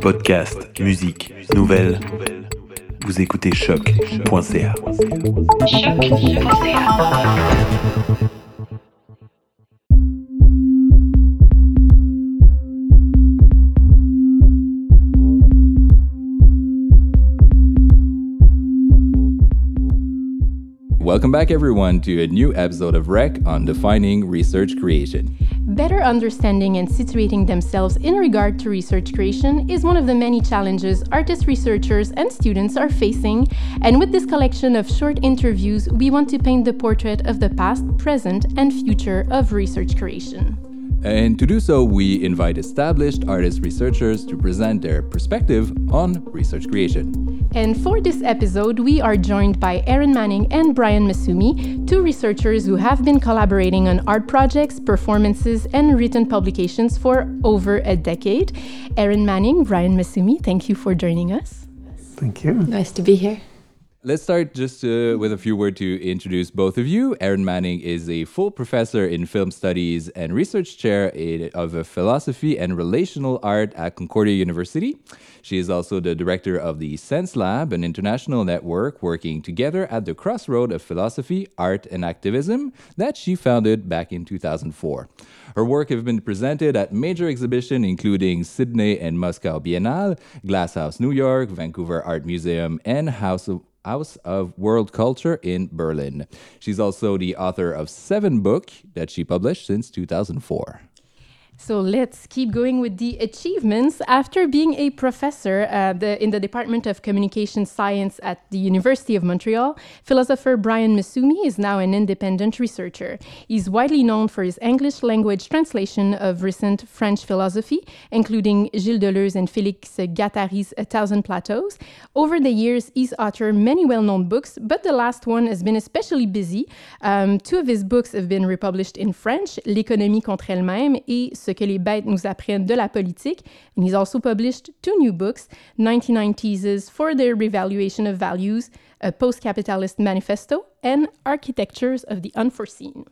Podcast, musique, nouvelles. Vous écoutez CHOQ.ca. Welcome back, everyone, to a new episode of REC on defining research creation. Better understanding and situating themselves in regard to research creation is one of the many challenges artists, researchers, and students are facing. And with this collection of short interviews, we want to paint the portrait of the past, present, and future of research creation. And to do so, we invite established artist researchers to present their perspective on research creation. And for this episode, we are joined by Erin Manning and Brian Massumi, two researchers who have been collaborating on art projects, performances, and written publications for over a decade. Erin Manning, Brian Massumi, thank you for joining us. Thank you. Nice to be here. Let's start just uh, with a few words to introduce both of you. Erin Manning is a full professor in film studies and research chair of philosophy and relational art at Concordia University. She is also the director of the Sense Lab, an international network working together at the crossroad of philosophy, art, and activism that she founded back in 2004. Her work has been presented at major exhibitions including Sydney and Moscow Biennale, Glasshouse New York, Vancouver Art Museum, and House of House of World Culture in Berlin. She's also the author of seven books that she published since 2004. So let's keep going with the achievements. After being a professor uh, the, in the Department of Communication Science at the University of Montreal, philosopher Brian Massumi is now an independent researcher. He's widely known for his English language translation of recent French philosophy, including Gilles Deleuze and Félix Guattari's A Thousand Plateaus. Over the years, he's authored many well known books, but the last one has been especially busy. Um, two of his books have been republished in French L'économie contre elle-même Ce que les bêtes nous apprennent de la politique. And he's also published two new books 99 Theses for the Revaluation of Values, a Post Capitalist Manifesto, and Architectures of the Unforeseen.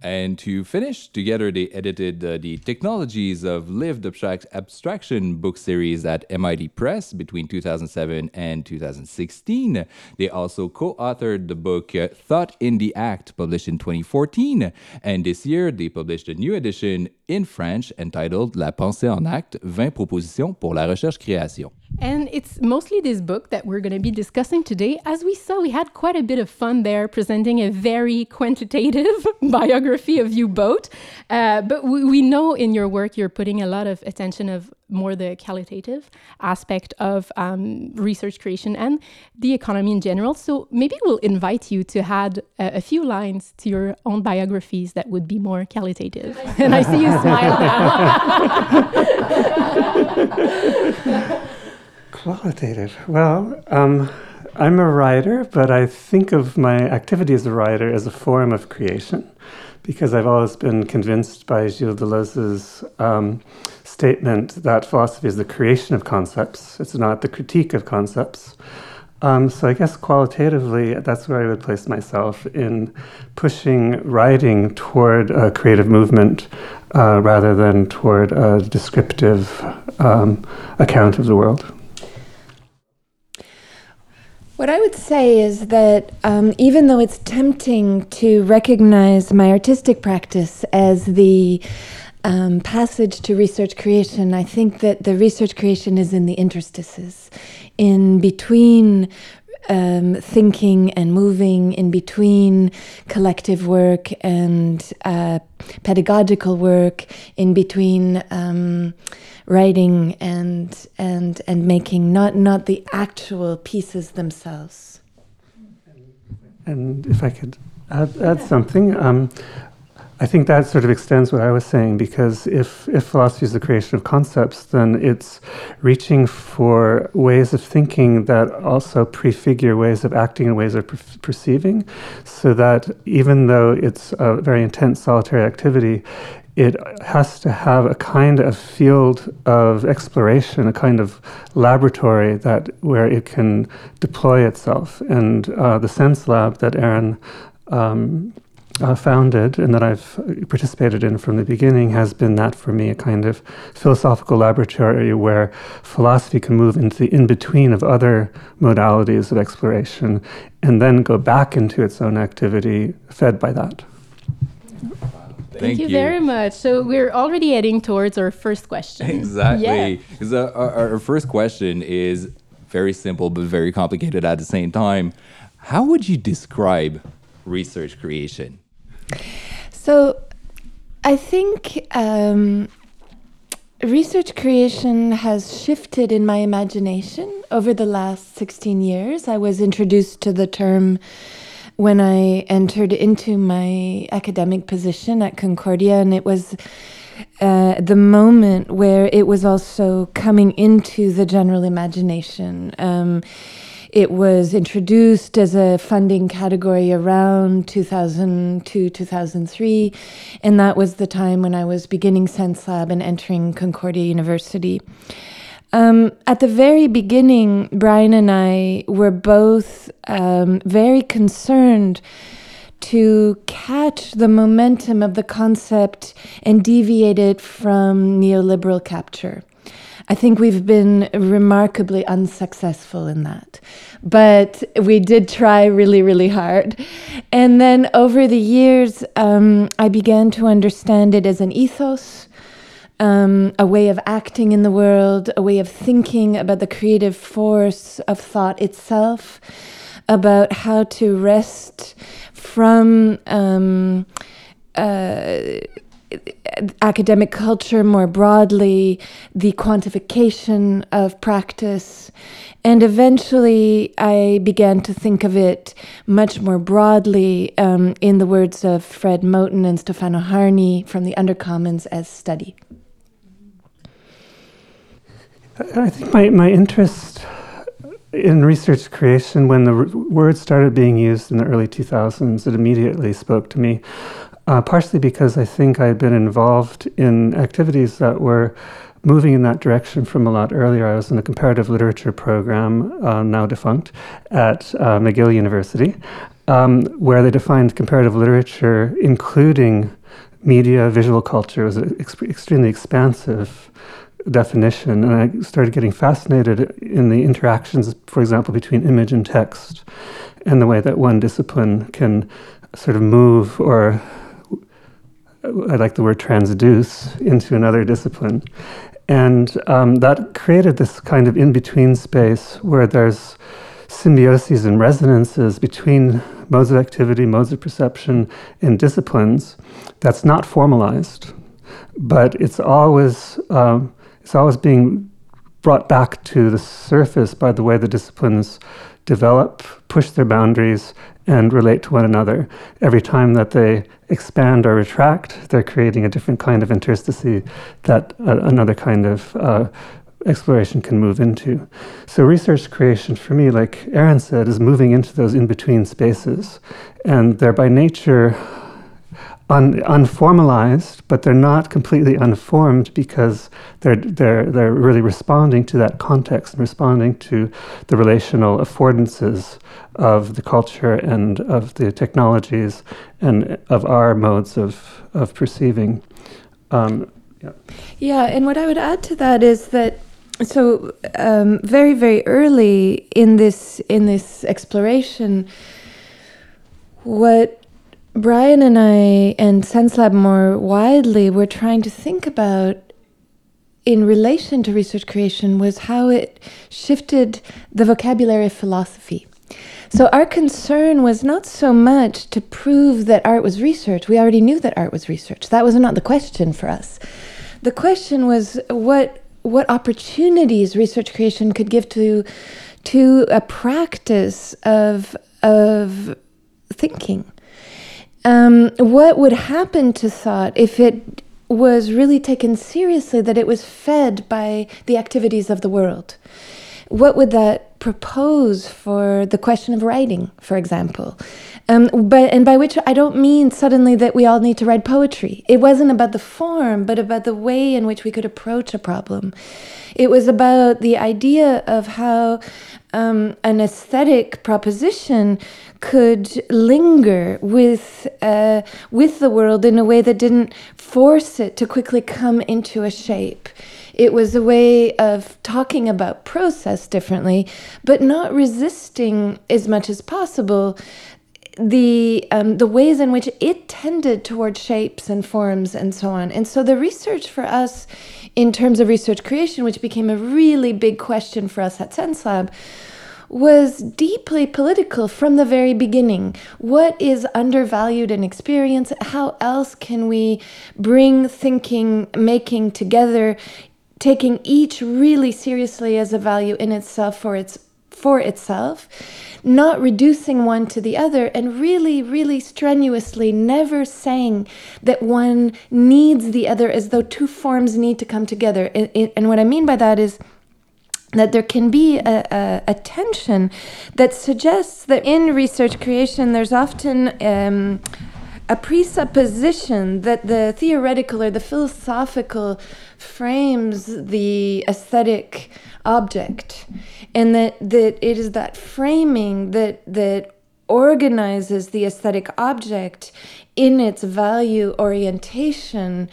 And to finish, together they edited uh, the Technologies of Lived Abstract Abstraction book series at MIT Press between 2007 and 2016. They also co authored the book uh, Thought in the Act, published in 2014. And this year they published a new edition in French entitled La pensée en acte 20 propositions pour la recherche-création. And it's mostly this book that we're going to be discussing today. As we saw, we had quite a bit of fun there presenting a very quantitative biography of you both. Uh, but we, we, know in your work you're putting a lot of attention of more the qualitative aspect of um, research creation and the economy in general. So maybe we'll invite you to add a, a few lines to your own biographies that would be more qualitative. and I see you smile now. Qualitative. Well, um, I'm a writer, but I think of my activity as a writer as a form of creation because I've always been convinced by Gilles Deleuze's um, statement that philosophy is the creation of concepts, it's not the critique of concepts. Um, so I guess qualitatively, that's where I would place myself in pushing writing toward a creative movement uh, rather than toward a descriptive um, account of the world. What I would say is that um, even though it's tempting to recognize my artistic practice as the um, passage to research creation, I think that the research creation is in the interstices, in between um, thinking and moving, in between collective work and uh, pedagogical work, in between um, writing and and and making not not the actual pieces themselves. And if i could add, add something um, I think that sort of extends what I was saying because if, if philosophy is the creation of concepts, then it's reaching for ways of thinking that also prefigure ways of acting and ways of per- perceiving, so that even though it's a very intense solitary activity, it has to have a kind of field of exploration, a kind of laboratory that where it can deploy itself. And uh, the Sense Lab that Erin um, uh, founded and that I've participated in from the beginning has been that for me a kind of philosophical laboratory where philosophy can move into the in between of other modalities of exploration and then go back into its own activity fed by that. Thank, Thank you, you, very much. So we're already heading towards our first question. Exactly. Because yeah. our, our first question is very simple but very complicated at the same time. How would you describe research creation? So, I think um, research creation has shifted in my imagination over the last 16 years. I was introduced to the term when I entered into my academic position at Concordia, and it was uh, the moment where it was also coming into the general imagination. Um, it was introduced as a funding category around 2002, 2003, and that was the time when I was beginning SenseLab and entering Concordia University. Um, at the very beginning, Brian and I were both um, very concerned to catch the momentum of the concept and deviate it from neoliberal capture. I think we've been remarkably unsuccessful in that. But we did try really, really hard. And then over the years, um, I began to understand it as an ethos. Um, a way of acting in the world, a way of thinking about the creative force of thought itself, about how to wrest from um, uh, academic culture more broadly, the quantification of practice. And eventually, I began to think of it much more broadly, um, in the words of Fred Moten and Stefano Harney from the Undercommons, as study. I think my, my interest in research creation, when the word started being used in the early 2000s, it immediately spoke to me. Uh, partially because I think I had been involved in activities that were moving in that direction from a lot earlier. I was in a comparative literature program, uh, now defunct, at uh, McGill University, um, where they defined comparative literature, including media, visual culture, as an ex- extremely expansive definition. And I started getting fascinated in the interactions, for example, between image and text, and the way that one discipline can sort of move or I like the word transduce into another discipline. And um, that created this kind of in between space where there's symbioses and resonances between modes of activity, modes of perception, and disciplines that's not formalized, but it's always um, it's always being brought back to the surface by the way the disciplines develop, push their boundaries, and relate to one another. Every time that they expand or retract, they're creating a different kind of interstice that uh, another kind of uh, exploration can move into. So, research creation for me, like Erin said, is moving into those in between spaces. And they're by nature un, unformalized, but they're not completely unformed because they're, they're, they're really responding to that context and responding to the relational affordances of the culture and of the technologies and of our modes of, of perceiving. Um, yeah. yeah, and what I would add to that is that so um, very very early in this in this exploration, what Brian and I and SenseLab more widely were trying to think about in relation to research creation was how it shifted the vocabulary of philosophy. So our concern was not so much to prove that art was research. We already knew that art was research. That was not the question for us. The question was what what opportunities research creation could give to to a practice of of thinking um, what would happen to thought if it was really taken seriously, that it was fed by the activities of the world? What would that propose for the question of writing, for example? Um, but and by which I don't mean suddenly that we all need to write poetry. It wasn't about the form, but about the way in which we could approach a problem. It was about the idea of how um, an aesthetic proposition could linger with uh, with the world in a way that didn't force it to quickly come into a shape. It was a way of talking about process differently, but not resisting as much as possible the um, the ways in which it tended toward shapes and forms and so on. And so the research for us, in terms of research creation, which became a really big question for us at SenseLab, was deeply political from the very beginning. What is undervalued in experience? How else can we bring thinking, making together, taking each really seriously as a value in itself for its for itself, not reducing one to the other, and really, really strenuously never saying that one needs the other as though two forms need to come together. And what I mean by that is that there can be a, a, a, tension that suggests that in research creation there's often um, a presupposition that the theoretical or the philosophical frames the aesthetic object and that, that it is that framing that that organizes the aesthetic object in its value orientation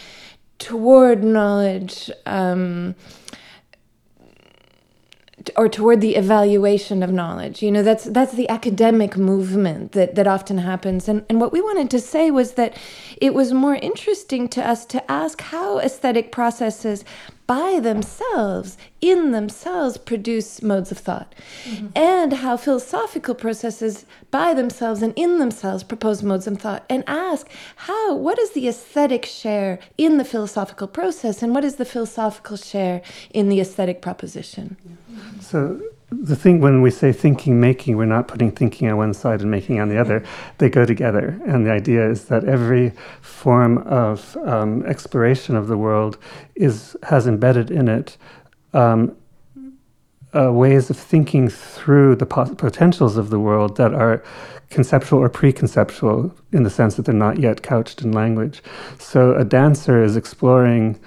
toward knowledge um, or toward the evaluation of knowledge. You know, that's that's the academic movement that that often happens. And and what we wanted to say was that it was more interesting to us to ask how aesthetic processes by themselves, in themselves, produce modes of thought, mm-hmm. and how philosophical processes by themselves and in themselves propose modes of thought, and ask how, what is the aesthetic share in the philosophical process, and what is the philosophical share in the aesthetic proposition? So, the thing when we say thinking making we're not putting thinking on one side and making on the other. They go together. And the idea is that every form of um, exploration of the world is has embedded in it um, uh, ways of thinking through the potentials of the world that are conceptual or preconceptual in the sense that they're not yet couched in language. So a dancer is exploring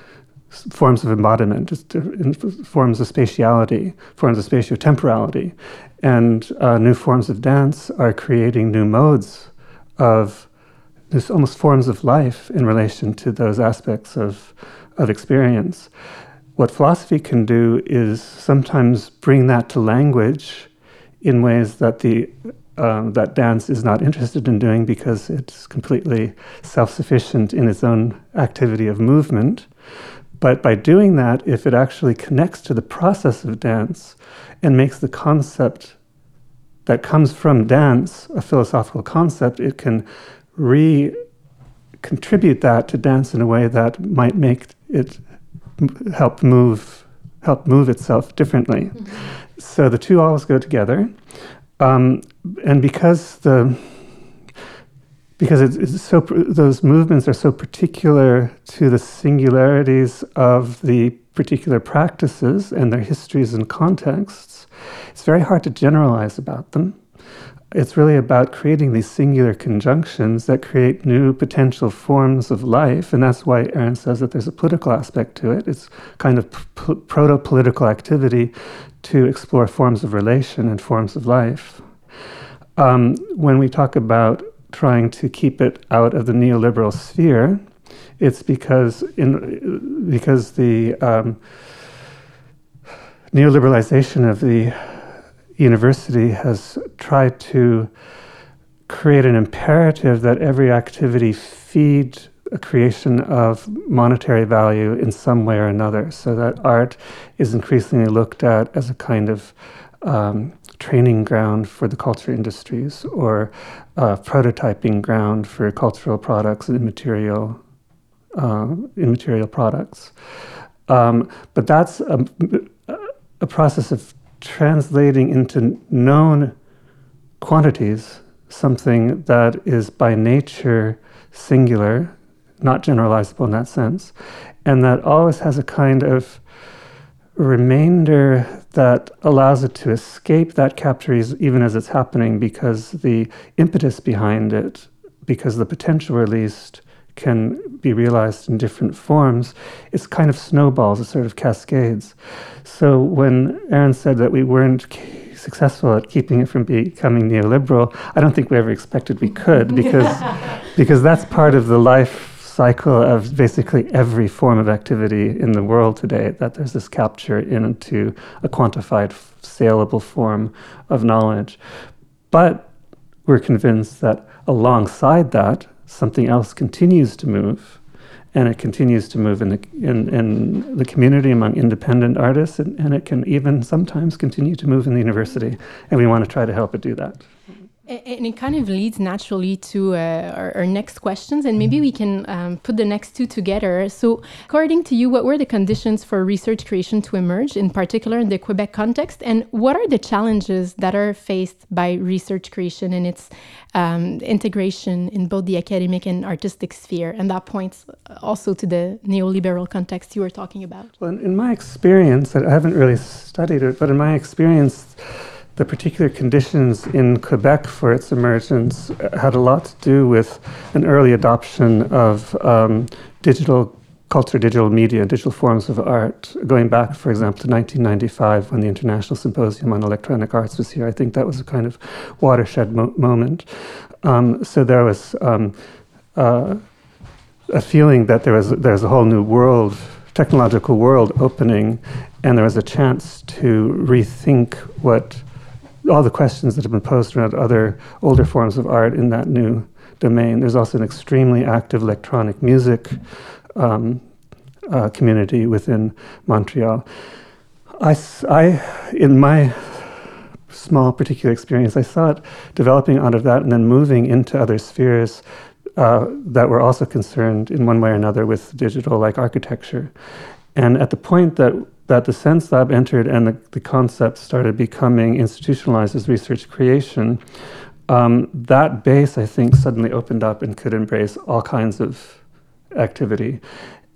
forms of embodiment, just forms of spatiality, forms of spatiotemporality. And uh, new forms of dance are creating new modes of this almost forms of life in relation to those aspects of, of experience. What philosophy can do is sometimes bring that to language in ways that the um, that dance is not interested in doing because it's completely self-sufficient in its own activity of movement. But by doing that, if it actually connects to the process of dance and makes the concept that comes from dance a philosophical concept, it can re contribute that to dance in a way that might make it help move help move itself differently. Mm-hmm. So the two always go together, um, and because the because it's, it's so those movements are so particular to the singularities of the particular practices and their histories and contexts it's very hard to generalize about them. It's really about creating these singular conjunctions that create new potential forms of life and that's why Erin says that there's a political aspect to it. It's kind of p- proto-political activity to explore forms of relation and forms of life. Um, when we talk about trying to keep it out of the neoliberal sphere, it's because in because the um, neoliberalization of the university has tried to create an imperative that every activity feed a creation of monetary value in some way or another, so that art is increasingly looked at as a kind of um, training ground for the culture industries or uh, prototyping ground for cultural products and material uh, immaterial products. Um, but that's a, a process of translating into known quantities something that is by nature singular, not generalizable in that sense, and that always has a kind of remainder that allows it to escape that capture even as it's happening because the impetus behind it, because the potential released can be realized in different forms, it's kind of snowballs, it's sort of cascades. So when Erin said that we weren't successful at keeping it from becoming neoliberal, I don't think we ever expected we could because because that's part of the life cycle of basically every form of activity in the world today that there's this capture into a quantified saleable form of knowledge. But we're convinced that alongside that something else continues to move and it continues to move in the in, in the community among independent artists and, and it can even sometimes continue to move in the university and we want to try to help it do that and it kind of leads naturally to uh, our, our, next questions, and maybe we can um, put the next two together. So, according to you, what were the conditions for research creation to emerge, in particular in the Quebec context, and what are the challenges that are faced by research creation and its um, integration in both the academic and artistic sphere? And that points also to the neoliberal context you were talking about. Well, in my experience, I haven't really studied it, but in my experience, the particular conditions in Quebec for its emergence had a lot to do with an early adoption of um, digital culture, digital media, digital forms of art, going back, for example, to 1995 when the International Symposium on Electronic Arts was here. I think that was a kind of watershed mo- moment. Um, so there was um, uh, a feeling that there was there's a whole new world, technological world opening, and there was a chance to rethink what all the questions that have been posed around other older forms of art in that new domain. There's also an extremely active electronic music um, uh, community within Montreal. I, I, in my small particular experience, I saw it developing out of that and then moving into other spheres uh, that were also concerned in one way or another with digital, like architecture. And at the point that that the Sense Lab entered and the, the concept started becoming institutionalized as research creation, um, that base, I think, suddenly opened up and could embrace all kinds of activity.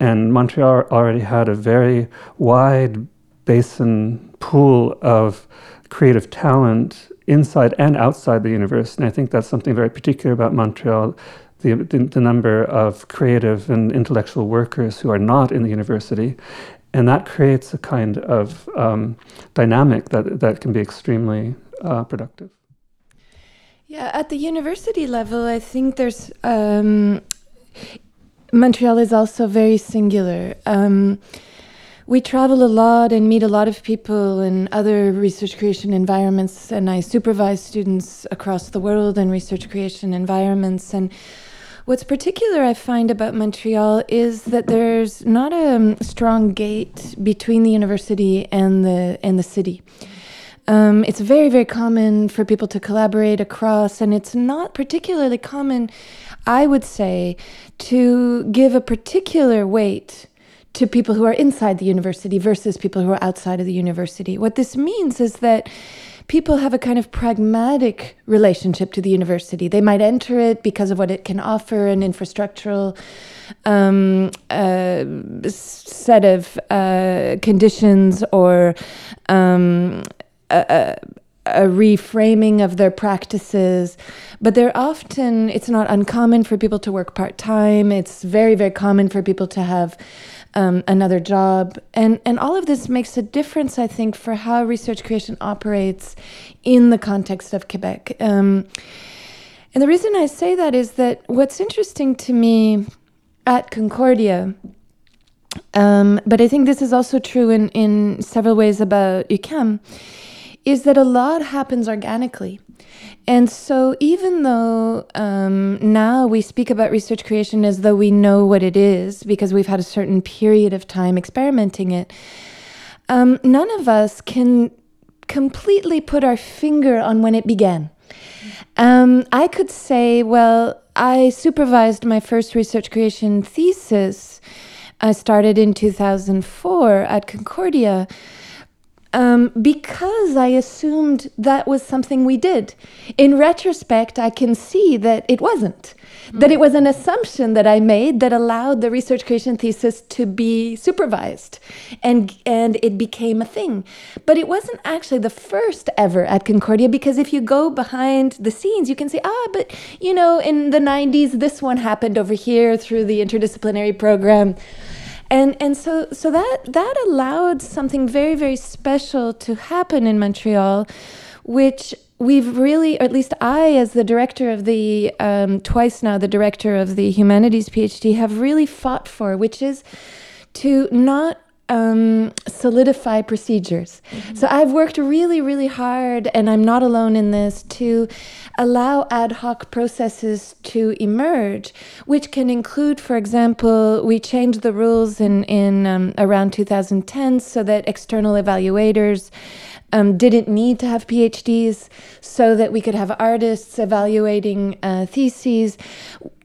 And Montreal already had a very wide basin pool of creative talent inside and outside the university. And I think that's something very particular about Montreal. The, the, number of creative and intellectual workers who are not in the university and that creates a kind of um, dynamic that that can be extremely uh, productive. Yeah, at the university level, I think there's um, Montreal is also very singular. Um, we travel a lot and meet a lot of people in other research creation environments, and I supervise students across the world in research creation environments and What's particular I find about Montreal is that there's not a strong gate between the university and the and the city. Um, it's very very common for people to collaborate across, and it's not particularly common, I would say, to give a particular weight to people who are inside the university versus people who are outside of the university. What this means is that people have a kind of pragmatic relationship to the university. They might enter it because of what it can offer an infrastructural um, uh, set of uh, conditions or um, a, a reframing of their practices, but they're often, it's not uncommon for people to work part time. It's very, very common for people to have um, another job. And, and all of this makes a difference, I think, for how research creation operates in the context of Quebec. Um, and the reason I say that is that what's interesting to me at Concordia, um, but I think this is also true in, in several ways about UQAM, is that a lot happens organically. And so, even though um, now we speak about research creation as though we know what it is because we've had a certain period of time experimenting it, um, none of us can completely put our finger on when it began. Um, I could say, well, I supervised my first research creation thesis. I started in 2004 at Concordia. Um, because I assumed that was something we did. In retrospect, I can see that it wasn't. That it was an assumption that I made that allowed the research creation thesis to be supervised and, and it became a thing. But it wasn't actually the first ever at Concordia because if you go behind the scenes, you can say, ah, but you know, in the 90s, this one happened over here through the interdisciplinary program and and so so that that allowed something very very special to happen in Montreal, which we've really, or at least I, as the director of the um, twice now the director of the humanities PhD, have really fought for, which is to not um, solidify procedures. Mm-hmm. So I've worked really, really hard, and I'm not alone in this, to allow ad hoc processes to emerge, which can include, for example, we changed the rules in, in um, around 2010 so that external evaluators um, didn't need to have PhDs so that we could have artists evaluating uh, theses.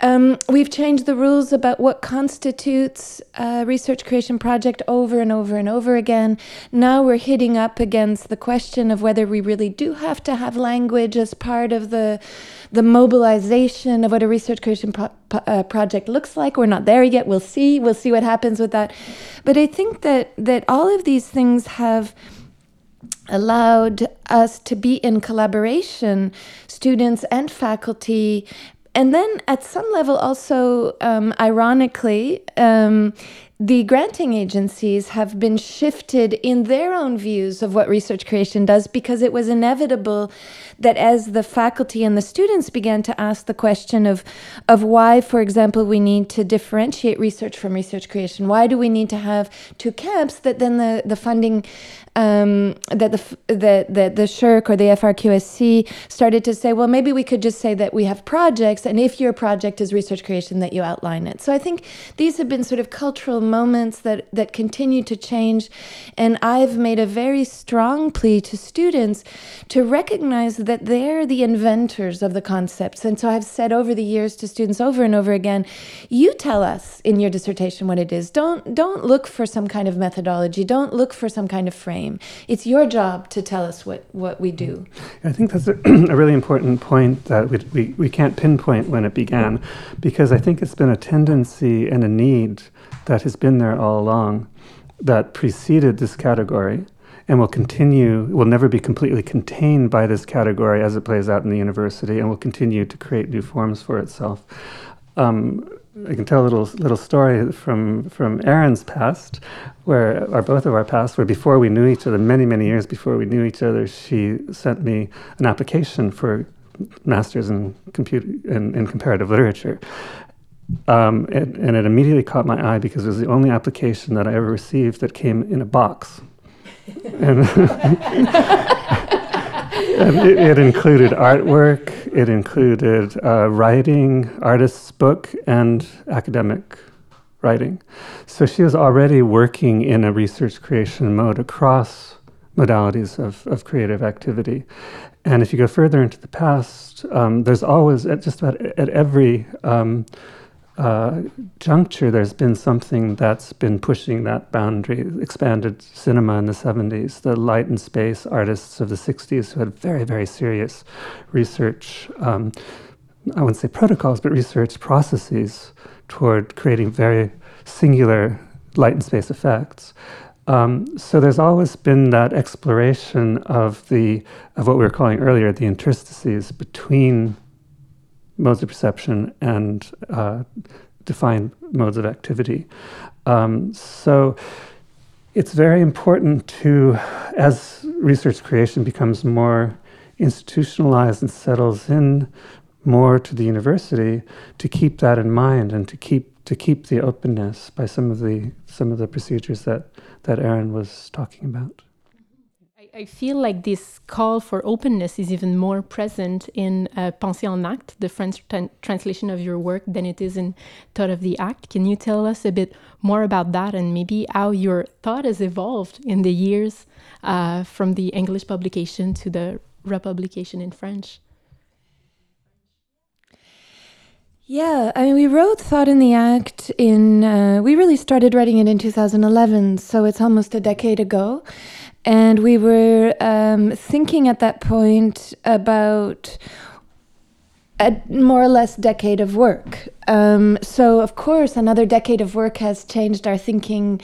Um, we've changed the rules about what constitutes a research creation project over and over and over again. Now we're hitting up against the question of whether we really do have to have language as part of the the mobilization of what a research creation pro- uh, project looks like. We're not there yet. We'll see. We'll see what happens with that. But I think that that all of these things have allowed us to be in collaboration, students and faculty. And then at some level, also, um, ironically, um, the granting agencies have been shifted in their own views of what research creation does because it was inevitable that as the faculty and the students began to ask the question of of why for example we need to differentiate research from research creation why do we need to have two camps that then the the funding um, that the that the, the SSHRC or the FRQSC started to say, well, maybe we could just say that we have projects, and if your project is research creation, that you outline it. So I think these have been sort of cultural moments that that continue to change, and I've made a very strong plea to students to recognize that they're the inventors of the concepts. And so I've said over the years to students over and over again, you tell us in your dissertation what it is. Don't don't look for some kind of methodology. Don't look for some kind of frame it's your job to tell us what, what we do. I think that's a, a really important point that we, we, we can't pinpoint when it began, because I think it's been a tendency and a need that has been there all along that preceded this category and will continue, will never be completely contained by this category as it plays out in the university and will continue to create new forms for itself. Um, I can tell a little little story from from Erin's past, where or both of our past, where before we knew each other, many many years before we knew each other, she sent me an application for masters in computer in, in comparative literature, um, it, and it immediately caught my eye because it was the only application that I ever received that came in a box, and it, it, included artwork, it included uh, writing, artist's book, and academic writing. So she was already working in a research creation mode across modalities of, of creative activity. And if you go further into the past, um, there's always, at just about at every um, uh, juncture, there's been something that's been pushing that boundary. Expanded cinema in the 70s, the light and space artists of the 60s who had very, very serious research, um, I wouldn't say protocols, but research processes toward creating very singular light and space effects. Um, so there's always been that exploration of the of what we were calling earlier the interstices between modes of perception and uh, defined modes of activity. Um, so it's very important to, as research creation becomes more institutionalized and settles in more to the university, to keep that in mind and to keep to keep the openness by some of the some of the procedures that that Erin was talking about. I feel like this call for openness is even more present in uh, en Acte, the French translation of your work, than it is in Thought of the Act. Can you tell us a bit more about that and maybe how your thought has evolved in the years uh, from the English publication to the republication in French? Yeah, I mean, we wrote Thought in the Act in, uh, we really started writing it in 2011, so it's almost a decade ago. And we were um, thinking at that point about a more or less decade of work. Um, so, of course, another decade of work has changed our thinking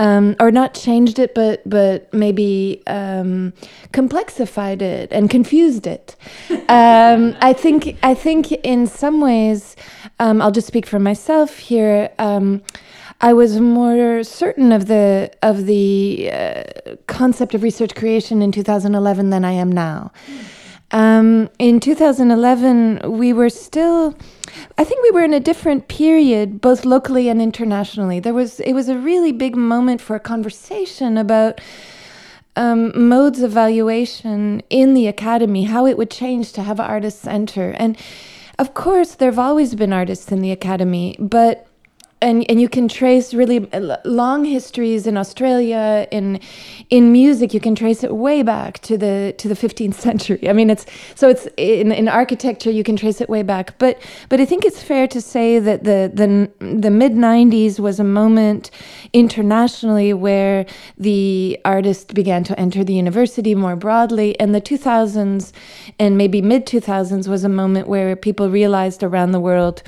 um, or not changed it, but but maybe um, complexified it and confused it. Um, I think I think in some ways, um, I'll just speak for myself here. Um, I was more certain of the of the uh, concept of research creation in 2011 than I am now. Um, in 2011, we were still I think we were in a different period, both locally and internationally. There was it was a really big moment for a conversation about um, modes of valuation in the academy, how it would change to have artists enter. And of course, there have always been artists in the academy, but and and you can trace really long histories in Australia in in music you can trace it way back to the to the 15th century. I mean it's so it's in in architecture you can trace it way back. But but I think it's fair to say that the the the mid 90s was a moment internationally where the artist began to enter the university more broadly and the 2000s and maybe mid 2000s was a moment where people realized around the world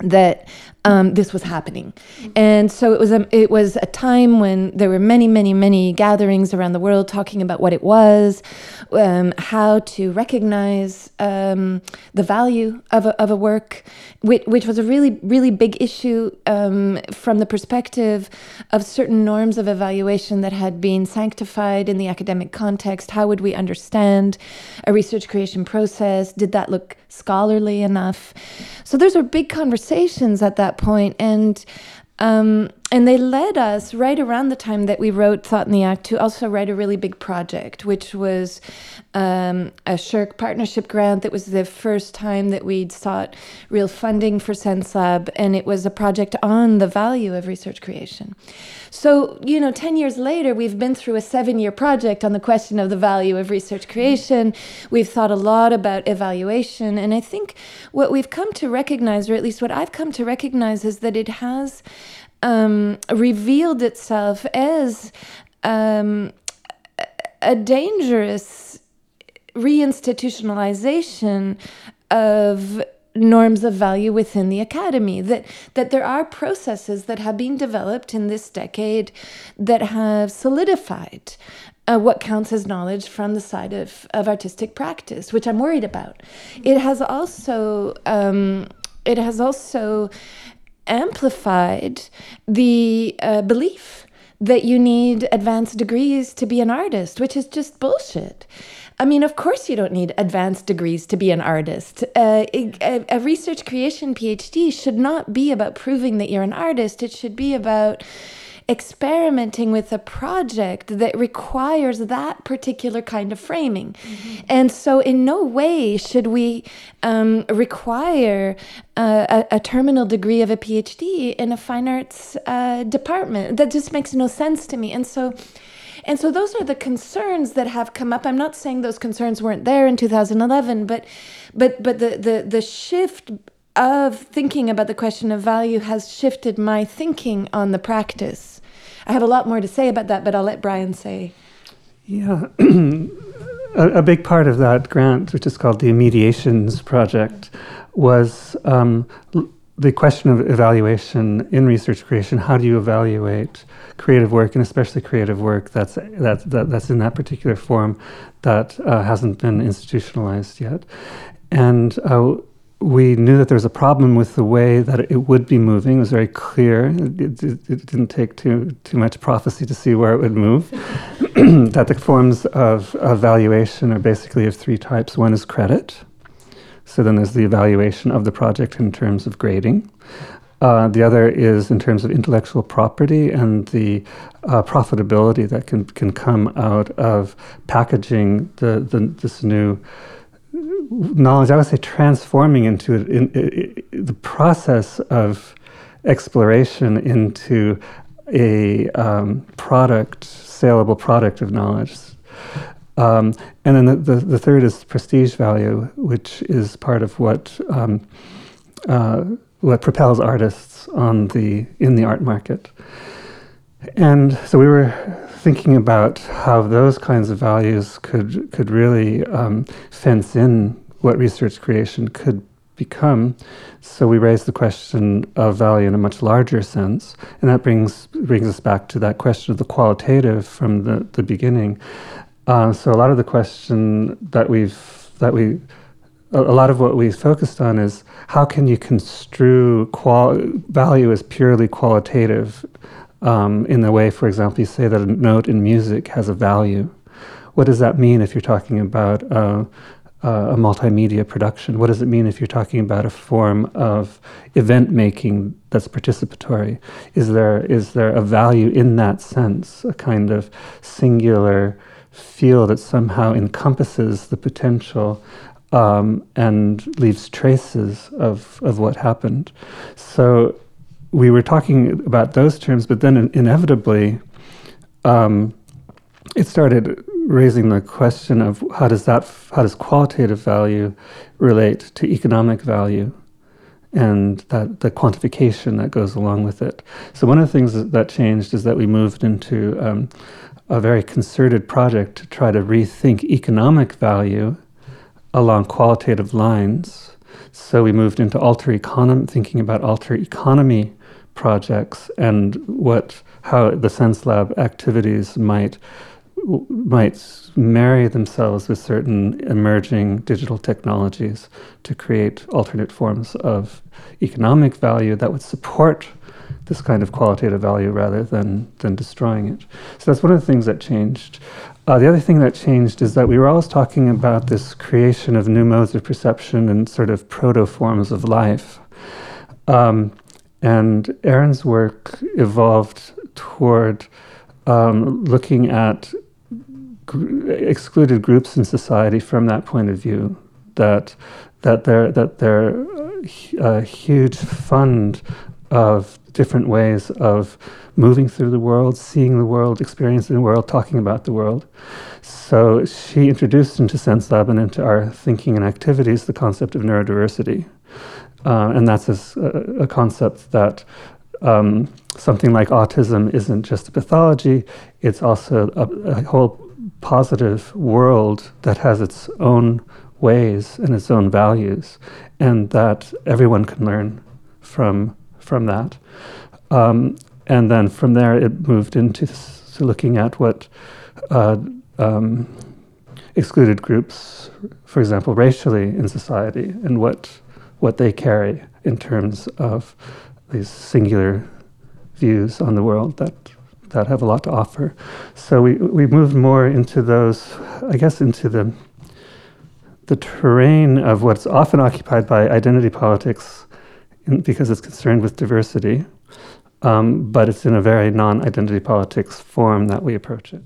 that um, this was happening. And so it was a it was a time when there were many, many, many gatherings around the world talking about what it was, um, how to recognize um, the value of a, of a work, which, which was a really, really big issue um, from the perspective of certain norms of evaluation that had been sanctified in the academic context. How would we understand a research creation process? Did that look scholarly enough? So those were big conversations at that point, and um, and they led us right around the time that we wrote Thought in the Act to also write a really big project, which was um, a SSHRC partnership grant. That was the first time that we'd sought real funding for SenseLab, and it was a project on the value of research creation. So, you know, 10 years later, we've been through a seven year project on the question of the value of research creation. We've thought a lot about evaluation, and I think what we've come to recognize, or at least what I've come to recognize, is that it has um, revealed itself as um, a dangerous reinstitutionalization of norms of value within the academy. That that there are processes that have been developed in this decade that have solidified uh, what counts as knowledge from the side of, of artistic practice which i'm worried about. It has also um, it has also amplified the uh, belief that you need advanced degrees to be an artist, which is just bullshit. I mean, of course, you don't need advanced degrees to be an artist. Uh, a, a, research creation PhD should not be about proving that you're an artist. It should be about experimenting with a project that requires that particular kind of framing. Mm-hmm. And so, in no way should we um, require uh, a, a, terminal degree of a PhD in a fine arts uh, department. That just makes no sense to me. And so, and so those are the concerns that have come up. I'm not saying those concerns weren't there in 2011, but but but the the the shift of thinking about the question of value has shifted my thinking on the practice. I have a lot more to say about that, but I'll let Brian say. Yeah. a, a, big part of that grant, which is called the Mediations Project, was um, the question of evaluation in research creation. How do you evaluate creative work, and especially creative work that's that, that that's in that particular form that uh, hasn't been institutionalized yet? And uh, we knew that there was a problem with the way that it would be moving. It was very clear. It, it, it didn't take too too much prophecy to see where it would move. that the forms of evaluation are basically of three types. One is credit. So then there's the evaluation of the project in terms of grading. Uh, the other is in terms of intellectual property and the uh, profitability that can can come out of packaging the, the this new knowledge, I would say transforming into in, in, in, the process of exploration into a um, product, saleable product of knowledge. Um, and then the, the, the, third is prestige value, which is part of what um, uh, what propels artists on the in the art market. And so we were thinking about how those kinds of values could could really um, fence in what research creation could become. So we raised the question of value in a much larger sense, and that brings brings us back to that question of the qualitative from the, the beginning. Uh, so a lot of the question that we've that we a, a lot of what we focused on is how can you construe qual- value as purely qualitative um, in the way, for example, you say that a note in music has a value. What does that mean if you're talking about uh, uh, a multimedia production? What does it mean if you're talking about a form of event making that's participatory? Is there is there a value in that sense, a kind of singular feel that somehow encompasses the potential um, and leaves traces of, of what happened? So we were talking about those terms, but then inevitably, um, it started raising the question of how does that how does qualitative value relate to economic value and that the quantification that goes along with it. So one of the things that changed is that we moved into um, a very concerted project to try to rethink economic value along qualitative lines. So we moved into alter economy, thinking about alter economy projects and what how the SenseLab activities might might marry themselves with certain emerging digital technologies to create alternate forms of economic value that would support this kind of qualitative value rather than, than destroying it. So that's one of the things that changed. Uh, the other thing that changed is that we were always talking about this creation of new modes of perception and sort of proto forms of life. Um, and Erin's work evolved toward um, looking at gr- excluded groups in society from that point of view. That that they're that they're a huge fund of different ways of moving through the world, seeing the world, experiencing the world, talking about the world. So she introduced into SenseLab and into our thinking and activities the concept of neurodiversity. Uh, and that's a, a, concept that um, something like autism isn't just a pathology, it's also a, a whole positive world that has its own ways and its own values, and that everyone can learn from from that. Um, and then from there, it moved into to looking at what uh, um, excluded groups, for example, racially in society, and what what they carry in terms of these singular views on the world that that have a lot to offer. So we we moved more into those, I guess, into the the terrain of what's often occupied by identity politics, in, because it's concerned with diversity, um, but it's in a very non-identity politics form that we approach it.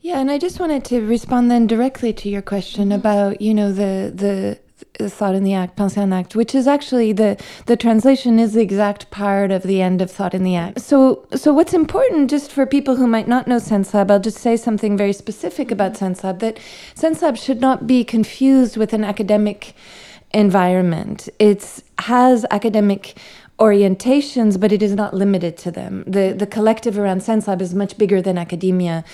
Yeah, and I just wanted to respond then directly to your question about you know the the thought in the act, pensée en acte, which is actually the the translation is the exact part of the end of thought in the act. So so what's important just for people who might not know SenseLab, I'll just say something very specific about mm-hmm. SenseLab that SenseLab should not be confused with an academic environment. It has academic orientations, but it is not limited to them. The, the collective around SenseLab is much bigger than academia.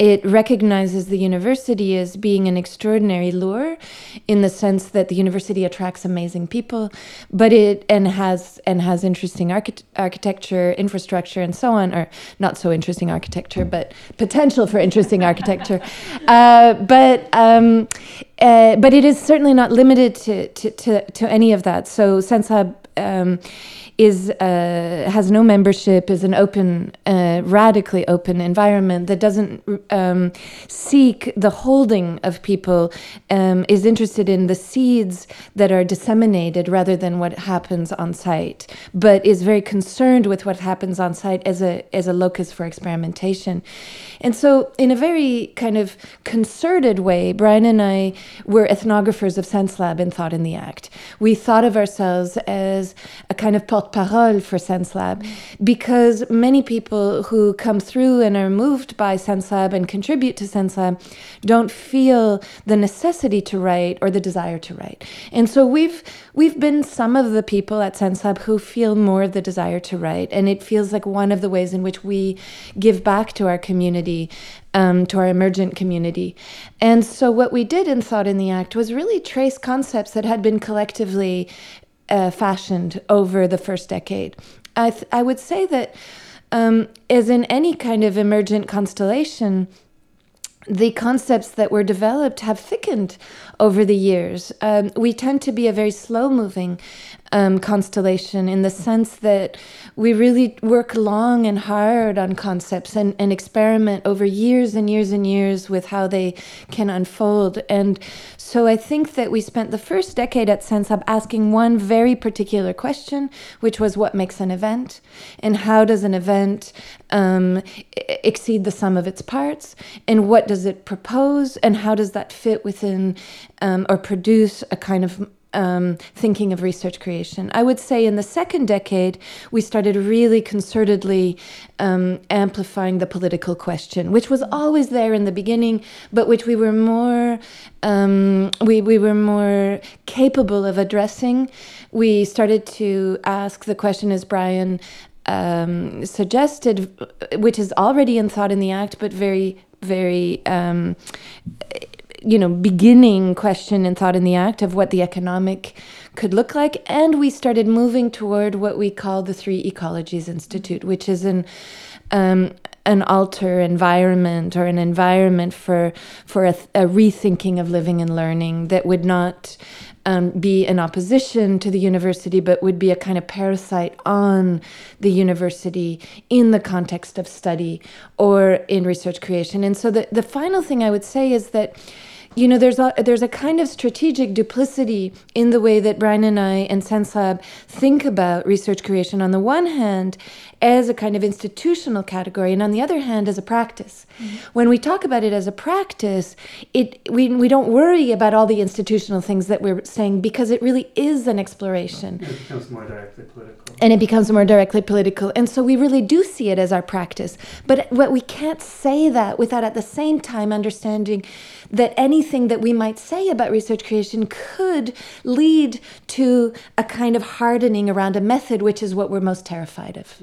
It recognizes the university as being an extraordinary lure in the sense that the university attracts amazing people, but it and has and has interesting archi- architecture, infrastructure, and so on, or not so interesting architecture, but potential for interesting architecture. Uh, but um, uh, but it is certainly not limited to, to, to, to any of that. So SenseLab um, is uh, has no membership, is an open, uh, radically open environment that doesn't um, seek the holding of people, um, is interested in the seeds that are disseminated rather than what happens on site, but is very concerned with what happens on site as a as a locus for experimentation. And so, in a very kind of concerted way, Brian and I were ethnographers of SenseLab and Thought in the Act. We thought of ourselves as a kind of porte-parole for SenseLab because many people who come through and are moved by SenseLab and contribute to SenseLab don't feel the necessity to write or the desire to write. And so we've we've been some of the people at SenseLab who feel more the desire to write and it feels like one of the ways in which we give back to our community um, to our emergent community. And so, what we did in Thought in the Act was really trace concepts that had been collectively uh, fashioned over the first decade. I, th- I would say that, um, as in any kind of emergent constellation, the concepts that were developed have thickened over the years. Um, we tend to be a very slow moving um, constellation in the sense that we really work long and hard on concepts and, and experiment over years and years and years with how they can unfold. And so I think that we spent the first decade at SenseLab asking one very particular question, which was what makes an event and how does an event um, exceed the sum of its parts and what does it propose and how does that fit within um, or produce a kind of um, thinking of research creation. I would say in the second decade, we started really concertedly um, amplifying the political question, which was always there in the beginning, but which we were more um, we, we were more capable of addressing. We started to ask the question, as Brian um, suggested, which is already in thought in the act, but very very um, you know, beginning question and thought in the act of what the economic could look like. And we started moving toward what we call the Three Ecologies Institute, which is an um, an alter environment or an environment for for a, a rethinking of living and learning that would not um, be in opposition to the university, but would be a kind of parasite on the university in the context of study or in research creation. And so the, the final thing I would say is that you know, there's a there's a kind of strategic duplicity in the way that Brian and I and SenseLab think about research creation. On the one hand, as a kind of institutional category, and on the other hand, as a practice. Mm-hmm. When we talk about it as a practice, it we we don't worry about all the institutional things that we're saying because it really is an exploration. And it becomes more directly political. And it becomes more directly political, and so we really do see it as our practice. But what we can't say that without at the same time understanding that anything that we might say about research creation could lead to a kind of hardening around a method, which is what we're most terrified of.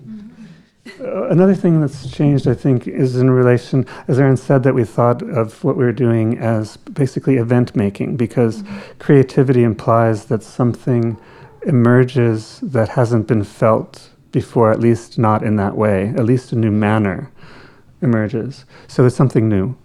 Uh, another thing that's changed, I think, is in relation, as Erin said, that we thought of what we were doing as basically event making, because mm-hmm. creativity implies that something emerges that hasn't been felt before, at least not in that way, at least a new manner emerges. So there's something new.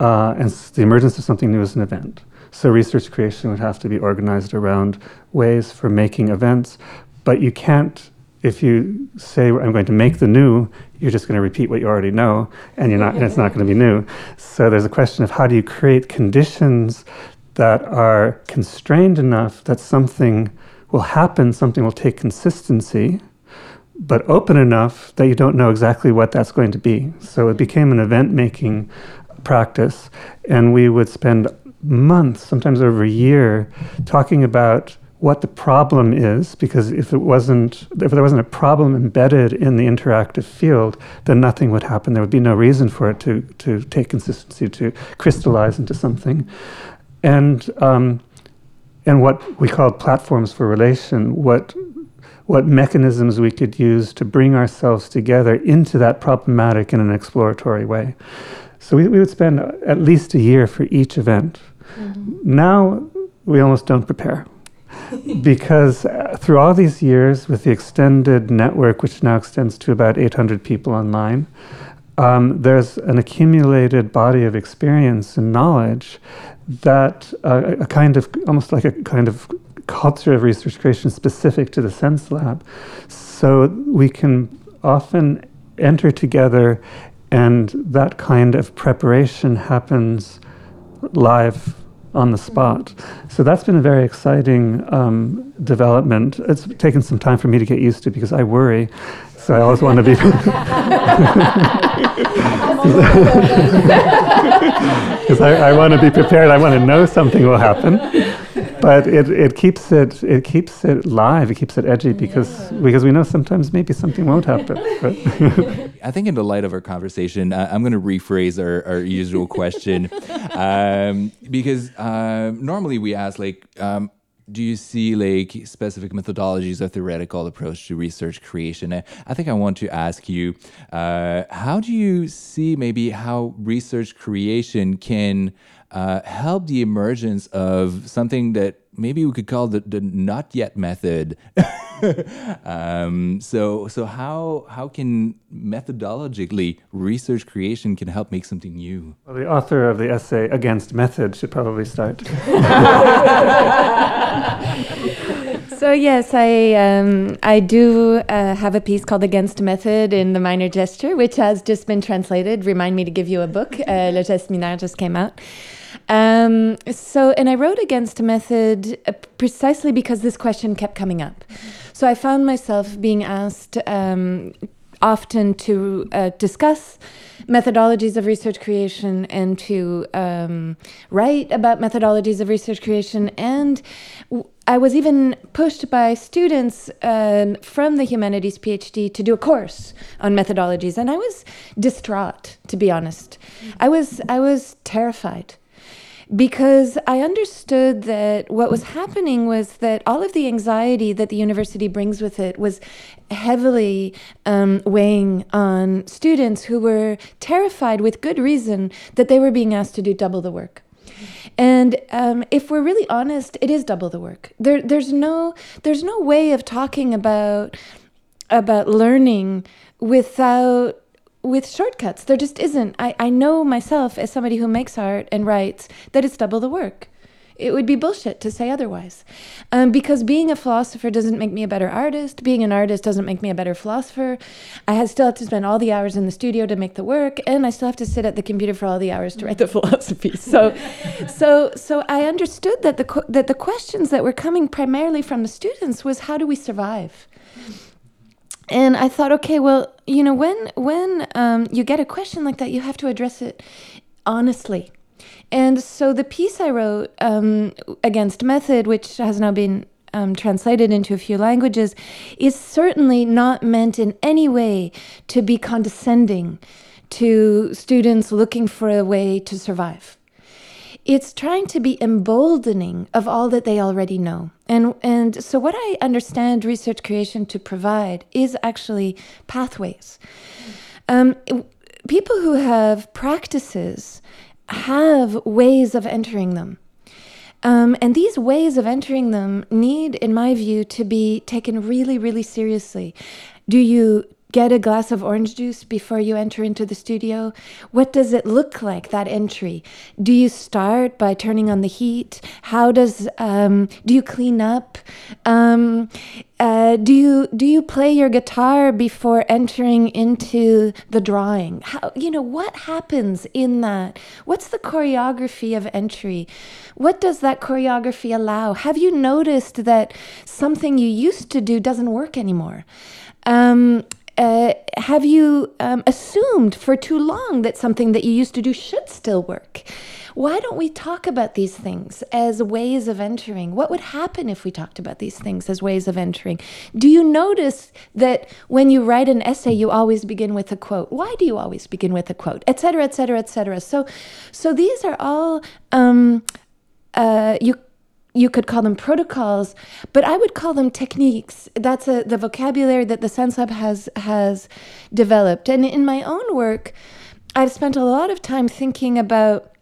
Uh, and the emergence of something new is an event. So research creation would have to be organized around ways for making events, but you can't. If you say I'm going to make the new, you're just going to repeat what you already know, and you're not. and it's not going to be new. So there's a question of how do you create conditions that are constrained enough that something will happen, something will take consistency, but open enough that you don't know exactly what that's going to be. So it became an event making practice, and we would spend months, sometimes over a year, talking about what the problem is because if it wasn't if there wasn't a problem embedded in the interactive field then nothing would happen. There would be no reason for it to to take consistency to crystallize into something. And um, and what we call platforms for relation what what mechanisms we could use to bring ourselves together into that problematic in an exploratory way so we, we would spend at least a year for each event. Mm-hmm. Now we almost don't prepare. because uh, through all these years, with the extended network, which now extends to about 800 people online, um, there's an accumulated body of experience and knowledge that uh, a kind of almost like a kind of culture of research creation specific to the SenseLab. So we can often enter together and that kind of preparation happens live on the spot. So that's been a very exciting um, development. It's taken some time for me to get used to because I worry. So I always want to be. Because I, I want to be prepared. I want to know something will happen. But it, it keeps it it keeps it live. It keeps it edgy because yeah. because we know sometimes maybe something won't happen. I think in the light of our conversation, uh, I'm going to rephrase our, our usual question um, because uh, normally we ask like. Um, do you see like specific methodologies or theoretical approach to research creation? I think I want to ask you, uh, how do you see maybe how research creation can uh, help the emergence of something that maybe we could call the, the not yet method. um, so so how how can methodologically research creation can help make something new? Well, the author of the essay against method should probably start. so yes, I um, I do uh, have a piece called Against Method in the Minor Gesture, which has just been translated. Remind me to give you a book. Uh, Le Geste Mineur just came out. Um, so, and I wrote against method uh, precisely because this question kept coming up. So I found myself being asked um, often to uh, discuss methodologies of research creation and to um, write about methodologies of research creation. And w- I was even pushed by students uh, from the humanities PhD to do a course on methodologies, and I was distraught, to be honest. I was I was terrified because I understood that what was happening was that all of the anxiety that the university brings with it was heavily um, weighing on students who were terrified, with good reason, that they were being asked to do double the work. And um, if we're really honest, it is double the work. There, there's no, there's no way of talking about about learning without with shortcuts. There just isn't. I, I know myself as somebody who makes art and writes that it's double the work. It would be bullshit to say otherwise. Um, because being a philosopher doesn't make me a better artist. Being an artist doesn't make me a better philosopher. I still have to spend all the hours in the studio to make the work, and I still have to sit at the computer for all the hours to write the philosophy. So, so, so I understood that the that the questions that were coming primarily from the students was how do we survive and I thought, okay, well, you know, when when um, you get a question like that, you have to address it honestly. And so the piece I wrote um, against method, which has now been um, translated into a few languages, is certainly not meant in any way to be condescending to students looking for a way to survive it's trying to be emboldening of all that they already know. And, and so, what I understand research creation to provide is actually pathways. Um, people who have practices have ways of entering them. Um, and these ways of entering them need, in my view, to be taken really, really seriously. Do you get a glass of orange juice before you enter into the studio? What does it look like, that entry? Do you start by turning on the heat? How does, um, do you clean up? Um, uh, do you do you play your guitar before entering into the drawing? How you know what happens in that? What's the choreography of entry? What does that choreography allow? Have you noticed that something you used to do doesn't work anymore? Um, uh, have you um, assumed for too long that something that you used to do should still work? Why don't we talk about these things as ways of entering? What would happen if we talked about these things as ways of entering? Do you notice that when you write an essay, you always begin with a quote? Why do you always begin with a quote? Et cetera, et cetera, et cetera. So, so these are all um, uh, you you could call them protocols, but I would call them techniques. That's a, the vocabulary that the SenseLab has has developed. And in my own work, I've spent a lot of time thinking about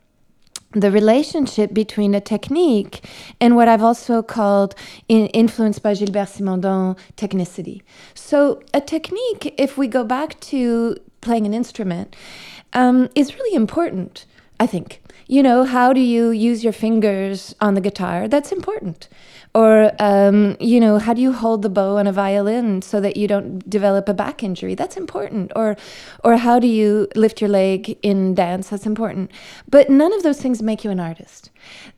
the relationship between a technique and what I've also called, in, influenced by Gilbert Simondon, technicity. So, a technique, if we go back to playing an instrument, um, is really important, I think you know, how do you use your fingers on the guitar? That's important. Or, um, you know, how do you hold the bow on a violin so that you don't develop a back injury? That's important. Or, or how do you lift your leg in dance? That's important. But none of those things make you an artist.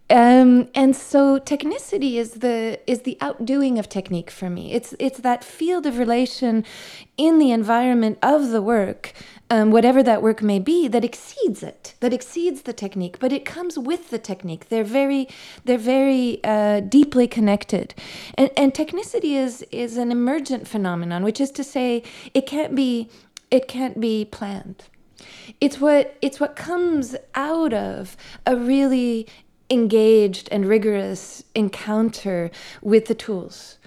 Um, and so technicity is the is the outdoing of technique for me. It's it's that field of relation in the environment of the work um, whatever that work may be, that exceeds it, that exceeds the technique, but it comes with the technique. They're very, they're very uh, deeply connected, and, and technicity is is an emergent phenomenon, which is to say, it can't be it can't be planned. It's what it's what comes out of a really engaged and rigorous encounter with the tools,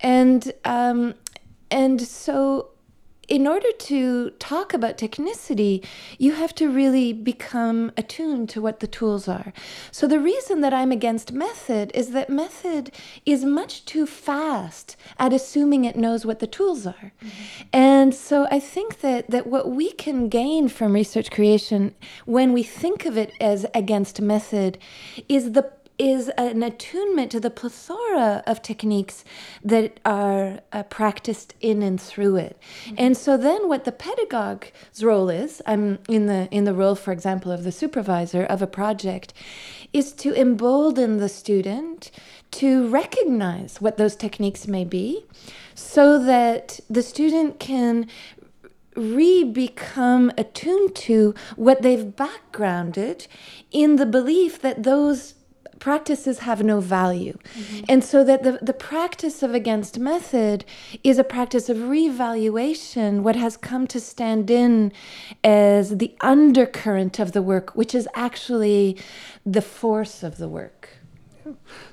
and um, and so in order to talk about technicity, you have to really become attuned to what the tools are. So, the reason that I'm against method is that method is much too fast at assuming it knows what the tools are. Mm-hmm. And so, I think that, that what we can gain from research creation when we think of it as against method is the is an attunement to the plethora of techniques that are uh, practiced in and through it. Mm-hmm. And so then what the pedagogue's role is, I'm in the in the role for example of the supervisor of a project is to embolden the student to recognize what those techniques may be so that the student can re become attuned to what they've backgrounded in the belief that those practices have no value. Mm-hmm. And so that the, the practice of against method is a practice of revaluation, what has come to stand in as the undercurrent of the work, which is actually the force of the work.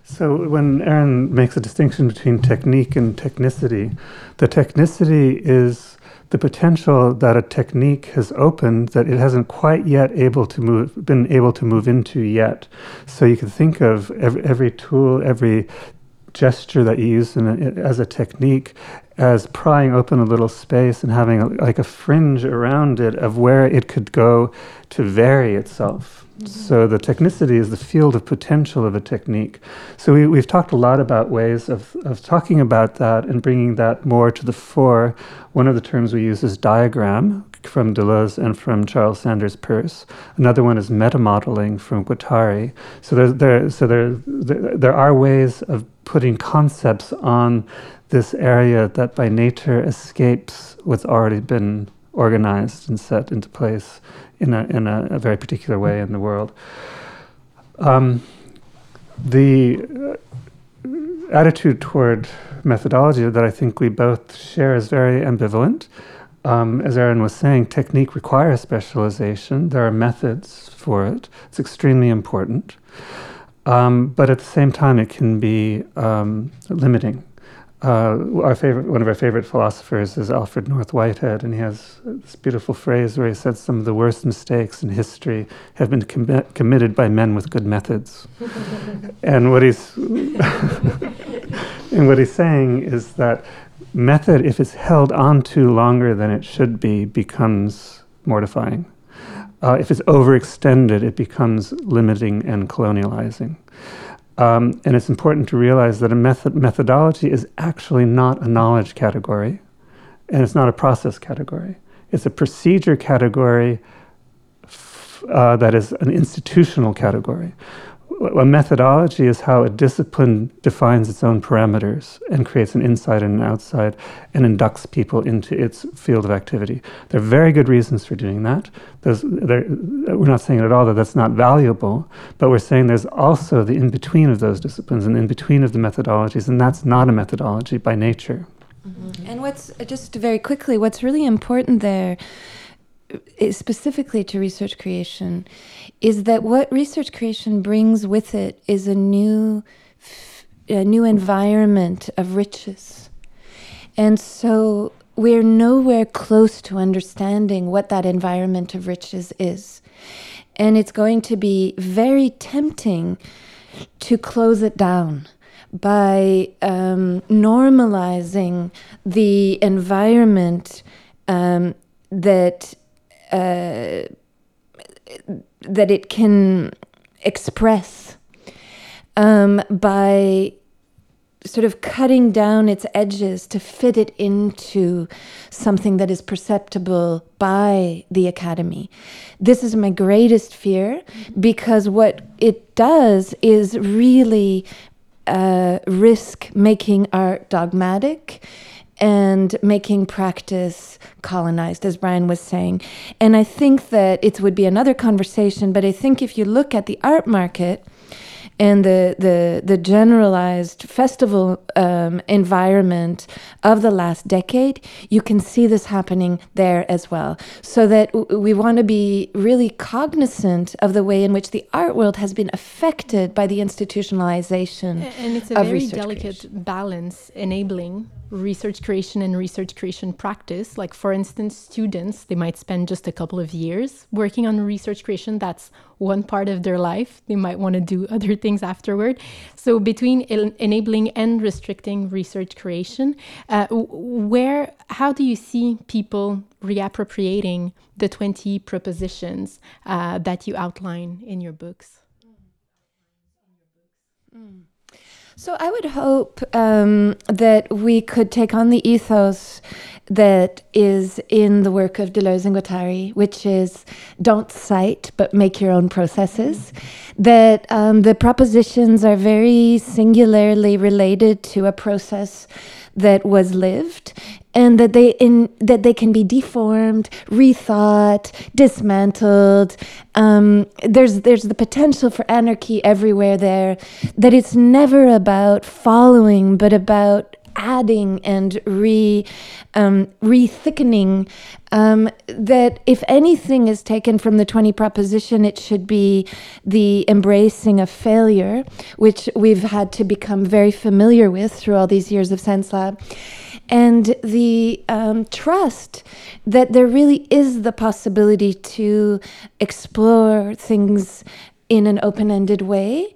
So when Erin makes a distinction between technique and technicity, the technicity is the potential that a technique has opened that it hasn't quite yet able to move, been able to move into yet. So you can think of every, every tool, every gesture that you use a, as a technique as prying open a little space and having a, like a fringe around it of where it could go to vary itself. Mm-hmm. So the technicity is the field of potential of a technique. So we, we've talked a lot about ways of, of talking about that and bringing that more to the fore. One of the terms we use is diagram from Deleuze and from Charles Sanders Peirce. Another one is metamodeling from Guattari. So there, there, so there, there, there are ways of putting concepts on this area that by nature escapes what's already been organized and set into place in a, in a, a very particular way in the world. Um, the uh, attitude toward methodology that I think we both share is very ambivalent. Um, as Erin was saying, technique requires specialization. There are methods for it. It's extremely important. Um, but at the same time, it can be um, limiting. Uh, our favorite, one of our favorite philosophers is Alfred North Whitehead, and he has this beautiful phrase where he said, "Some of the worst mistakes in history have been com- committed by men with good methods." and what he's and what he's saying is that method, if it's held on to longer than it should be, becomes mortifying. Uh, if it's overextended, it becomes limiting and colonializing. Um, and it's important to realize that a method, methodology is actually not a knowledge category, and it's not a process category. It's a procedure category uh, that is an institutional category a methodology is how a discipline defines its own parameters and creates an inside and an outside and inducts people into its field of activity. There are very good reasons for doing that. we're not saying at all that that's not valuable, but we're saying there's also the in between of those disciplines and in between of the methodologies, and that's not a methodology by nature. Mm-hmm. And what's just very quickly, what's really important there specifically to research creation is that what research creation brings with it is a new a new environment of riches. And so we're nowhere close to understanding what that environment of riches is. And it's going to be very tempting to close it down by um, normalizing the environment um, that uh, that it can express um, by sort of cutting down its edges to fit it into something that is perceptible by the academy. This is my greatest fear because what it does is really uh, risk making art dogmatic and making practice colonized, as Brian was saying. And I think that it would be another conversation, but I think if you look at the art market, and the the the generalized festival um, environment of the last decade, you can see this happening there as well. So that w- we want to be really cognizant of the way in which the art world has been affected by the institutionalization. And it's a very delicate creation. balance enabling research creation and research creation practice. Like, for instance, students, they might spend just a couple of years working on research creation. That's one part of their life. They might want to do other things afterward. So, between enabling and restricting research creation, uh, where, how do you see people reappropriating the 20 propositions uh, that you outline in your books? Mm. So I would hope um, that we could take on the ethos that is in the work of Deleuze and Guattari, which is don't cite but make your own processes. That um, the propositions are very singularly related to a process that was lived and that they in that they can be deformed, rethought, dismantled. Um, there's there's the potential for anarchy everywhere there. That it's never about following, but about adding and re um, re-thickening um, that if anything is taken from the 20 proposition it should be the embracing of failure which we've had to become very familiar with through all these years of SenseLab and the um, trust that there really is the possibility to explore things in an open-ended way.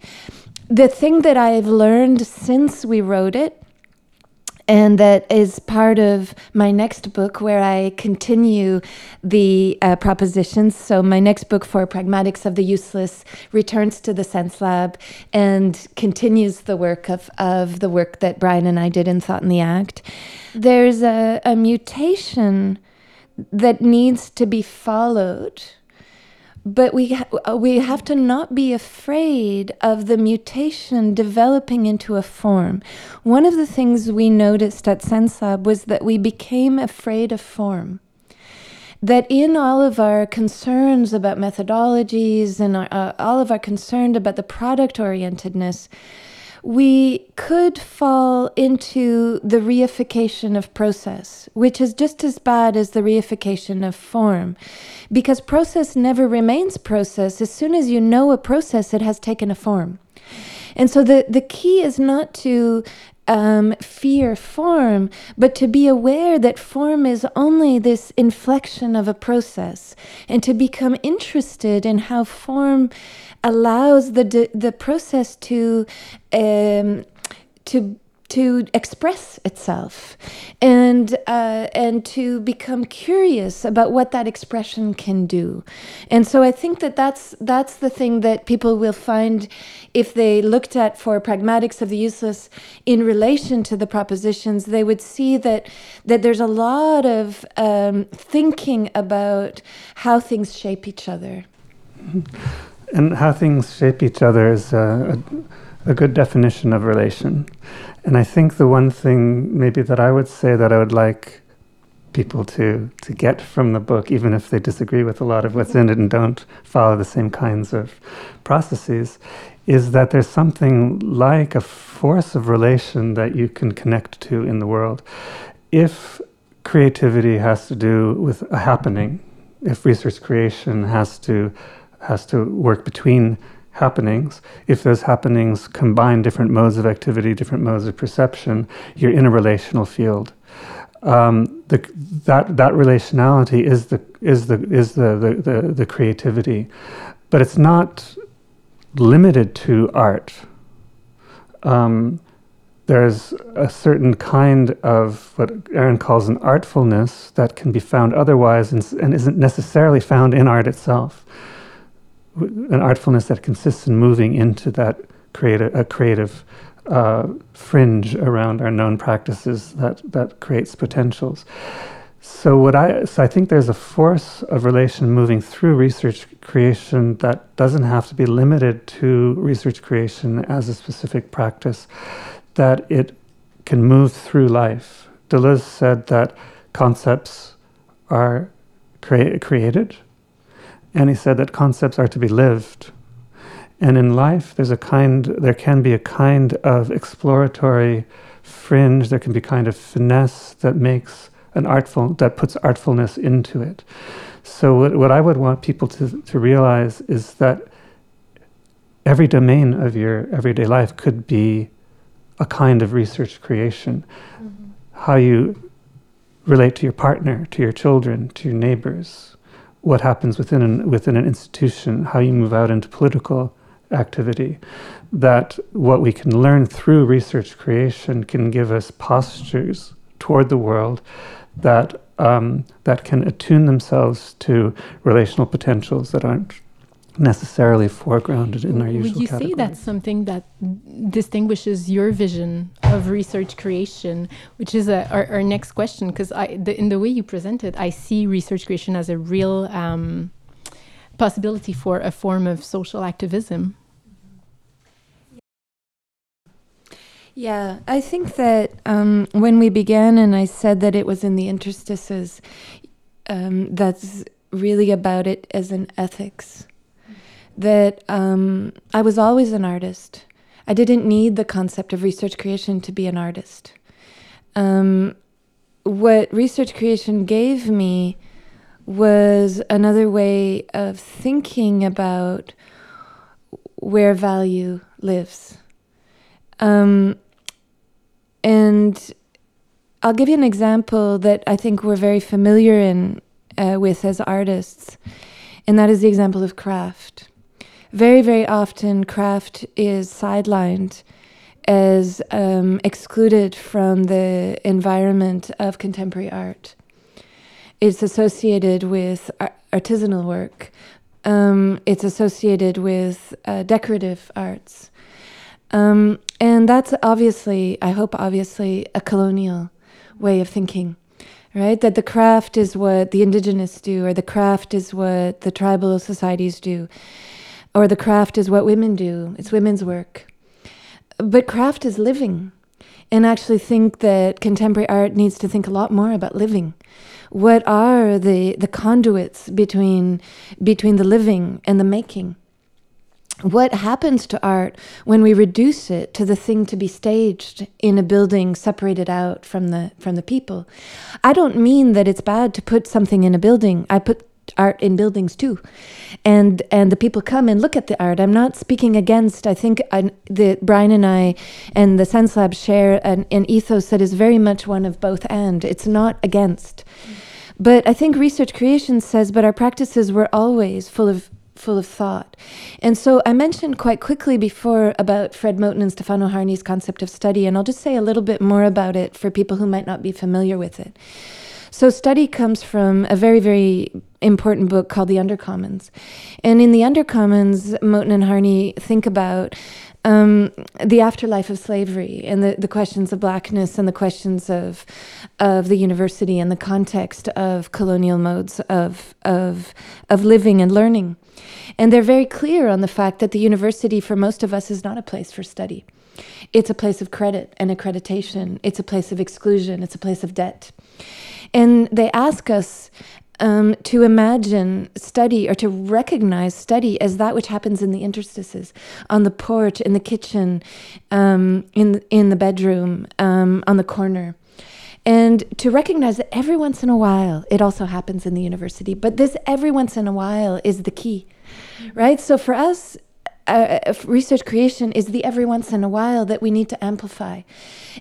The thing that i've learned since we wrote it and that is part of my next book where I continue the uh, propositions. So, my next book for Pragmatics of the Useless returns to the SenseLab and continues the work of, of the work that Brian and I did in Thought in the Act. There's a, a mutation that needs to be followed but we ha- uh, we have to not be afraid of the mutation developing into a form. One of the things we noticed at SenseLab was that we became afraid of form. That in all of our concerns about methodologies and our, uh, all of our concern about the product orientedness, we could fall into the reification of process, which is just as bad as the reification of form. Because process never remains process. As soon as you know a process, it has taken a form. And so the, the key is not to um, fear form, but to be aware that form is only this inflection of a process, and to become interested in how form allows the the process to um, to to express itself and uh, and to become curious about what that expression can do. And so i think that that's that's the thing that people will find if they looked at for pragmatics of the useless in relation to the propositions they would see that that there's a lot of um, thinking about how things shape each other and how things shape each other is a, a, a good definition of relation and I think the one thing maybe that I would say that I would like people to to get from the book, even if they disagree with a lot of what's in it and don't follow the same kinds of processes, is that there's something like a force of relation that you can connect to in the world. If creativity has to do with a happening, if research creation has to has to work between happenings, if those happenings combine different modes of activity, different modes of perception, you're in a relational field. Um, the, that that relationality is the is the is the, the, the, the creativity, but it's not limited to art. Um, there's a certain kind of what Erin calls an artfulness that can be found otherwise and, and isn't necessarily found in art itself an artfulness that consists in moving into that creative, a creative uh, fringe around our known practices that that creates potentials. So what I so I think there's a force of relation moving through research creation that doesn't have to be limited to research creation as a specific practice, that it can move through life Deleuze said that concepts are crea- created, and he said that concepts are to be lived. And in life, there's a kind, there can be a kind of exploratory fringe, there can be kind of finesse that makes an artful, that puts artfulness into it. So, what, what I would want people to, to realize is that every domain of your everyday life could be a kind of research creation. Mm-hmm. How you relate to your partner, to your children, to your neighbors, what happens within an, within an institution, how you move out into political activity. That what we can learn through research creation can give us postures toward the world that um, that can attune themselves to relational potentials that aren't necessarily foregrounded in our usual Would you categories. say that's something that distinguishes your vision of research creation, which is a, our, our, next question? Because in the way you present it, I see research creation as a real um, possibility for a form of social activism. Yeah, I think that um, when we began and I said that it was in the interstices, um, that's really about it as an ethics that um, I was always an artist. I didn't need the concept of research creation to be an artist. Um, what research creation gave me was another way of thinking about where value lives. Um, and I'll give you an example that I think we're very familiar in uh, with as artists, and that is the example of craft very, very often craft is sidelined as um, excluded from the environment of contemporary art. It's associated with artisanal work. Um, it's associated with uh, decorative arts. Um, and that's obviously, I hope, obviously, a colonial way of thinking, right? That the craft is what the indigenous do, or the craft is what the tribal societies do or the craft is what women do, it's women's work. But craft is living. And actually think that contemporary art needs to think a lot more about living. What are the, the conduits between, between the living and the making? what happens to art when we reduce it to the thing to be staged in a building separated out from the from the people i don't mean that it's bad to put something in a building i put art in buildings too and and the people come and look at the art i'm not speaking against i think I, the brian and i and the SenseLab share an, an ethos that is very much one of both and it's not against mm. but i think research creation says but our practices were always full of full of thought. And so I mentioned quite quickly before about Fred Moten and Stefano Harney's concept of study, and I'll just say a little bit more about it for people who might not be familiar with it. So, study comes from a very, very important book called The Undercommons. And in The Undercommons, Moten and Harney think about um, the afterlife of slavery and the, the questions of blackness and the questions of of the university and the context of colonial modes of of of living and learning. And they're very clear on the fact that the university for most of us is not a place for study. It's a place of credit and accreditation. It's a place of exclusion. It's a place of debt. And they ask us um, to imagine study or to recognize study as that which happens in the interstices, on the porch, in the kitchen, um, in in the bedroom, um, on the corner. And to recognize that every once in a while it also happens in the university, but this every once in a while is the key, right? So for us, uh, uh research creation is the every once in a while that we need to amplify.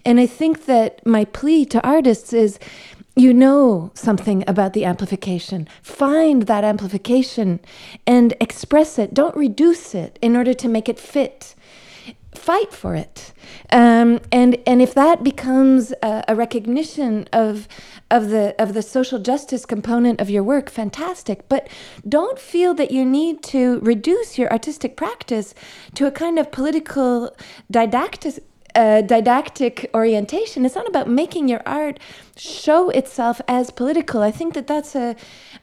And I think that my plea to artists is you know something about the amplification. Find that amplification and express it. Don't reduce it in order to make it fit. Fight for it. Um, and, and if that becomes a, a recognition of, of, the, of the social justice component of your work, fantastic. But don't feel that you need to reduce your artistic practice to a kind of political didactic didactic orientation. It's not about making your art show itself as political. I think that that's a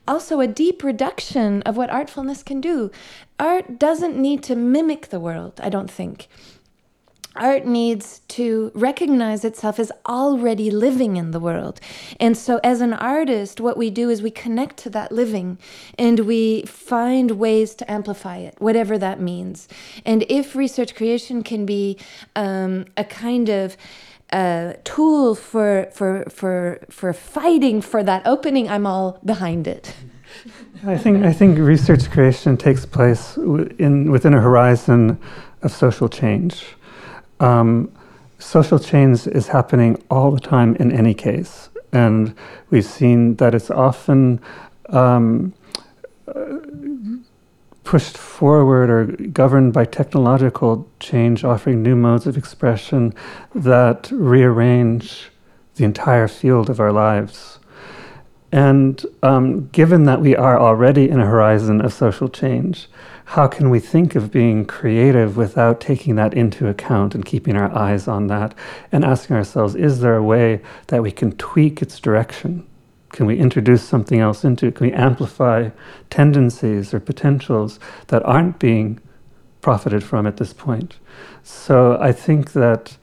also a deep reduction of what artfulness can do. Art doesn't need to mimic the world, I don't think. Art needs to recognize itself as already living in the world. And so, as an artist, what we do is we connect to that living and we find ways to amplify it, whatever that means. And if research creation can be um, a kind of uh, tool for, for, for, for fighting for that opening, I'm all behind it. I think I think research creation takes place in within a horizon of social change. Um, social change is happening all the time in any case, and we've seen that it's often um, pushed forward or governed by technological change, offering new modes of expression that rearrange the entire field of our lives. And um, given that we are already in a horizon of social change, how can we think of being creative without taking that into account and keeping our eyes on that and asking ourselves, is there a way that we can tweak its direction? Can we introduce something else into it? Can we amplify tendencies or potentials that aren't being profited from at this point? So I think that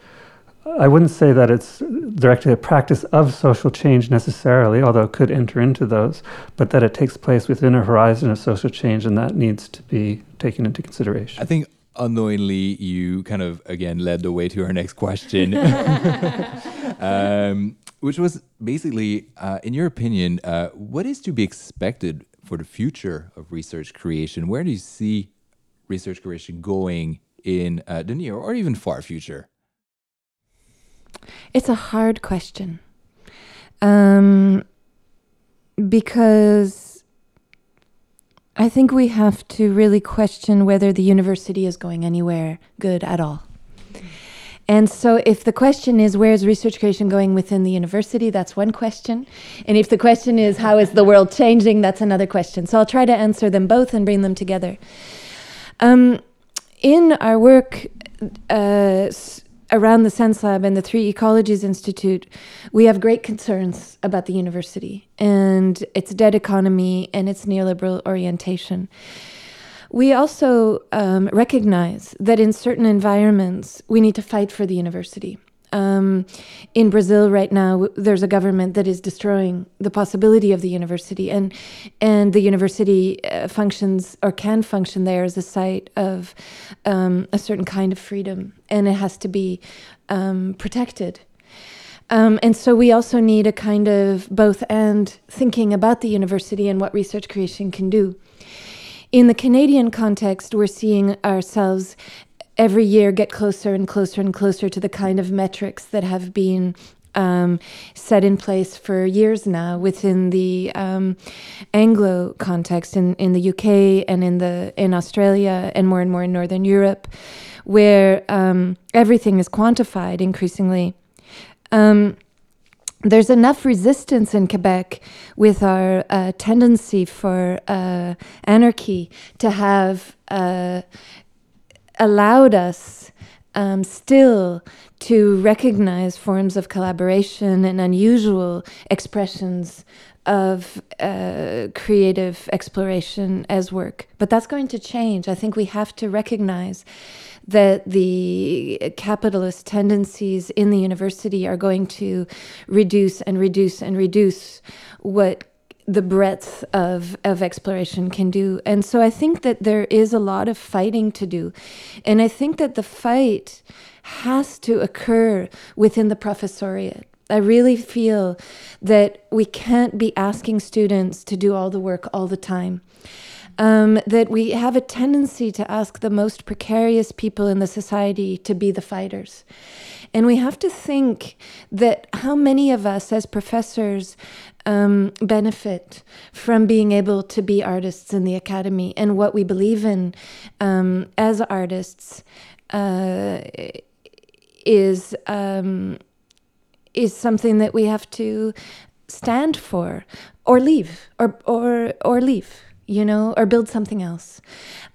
I wouldn't say that it's directly a practice of social change necessarily, although it could enter into those, but that it takes place within a horizon of social change and that needs to be taken into consideration. I think unknowingly you kind of again led the way to our next question, um, which was basically, uh, in your opinion, uh, what is to be expected for the future of research creation? Where do you see research creation going in uh, the near or even far future? It's a hard question. Um, because I think we have to really question whether the university is going anywhere good at all. And so, if the question is where is research creation going within the university, that's one question. And if the question is how is the world changing, that's another question. So, I'll try to answer them both and bring them together. Um, in our work, uh, around the SenseLab and the Three Ecologies Institute, we have great concerns about the university and its dead economy and its neoliberal orientation. We also um, recognize that in certain environments, we need to fight for the university. Um, in Brazil right now, there's a government that is destroying the possibility of the university, and and the university uh, functions or can function there as a site of um, a certain kind of freedom, and it has to be um, protected. Um, and so we also need a kind of both and thinking about the university and what research creation can do. In the Canadian context, we're seeing ourselves every year get closer and closer and closer to the kind of metrics that have been um, set in place for years now within the um, Anglo context in, in the UK and in the in Australia and more and more in Northern Europe, where um, everything is quantified increasingly. Um, there's enough resistance in Quebec with our uh, tendency for uh, anarchy to have uh, allowed us um, still to recognize forms of collaboration and unusual expressions of uh, creative exploration as work. But that's going to change. I think we have to recognize that the capitalist tendencies in the university are going to reduce and reduce and reduce what the breadth of, of exploration can do. And so I think that there is a lot of fighting to do. And I think that the fight has to occur within the professoriate. I really feel that we can't be asking students to do all the work all the time. Um, that we have a tendency to ask the most precarious people in the society to be the fighters. And we have to think that how many of us as professors um, benefit from being able to be artists in the academy. And what we believe in um, as artists uh, is um, is something that we have to stand for or leave or or or leave you know or build something else.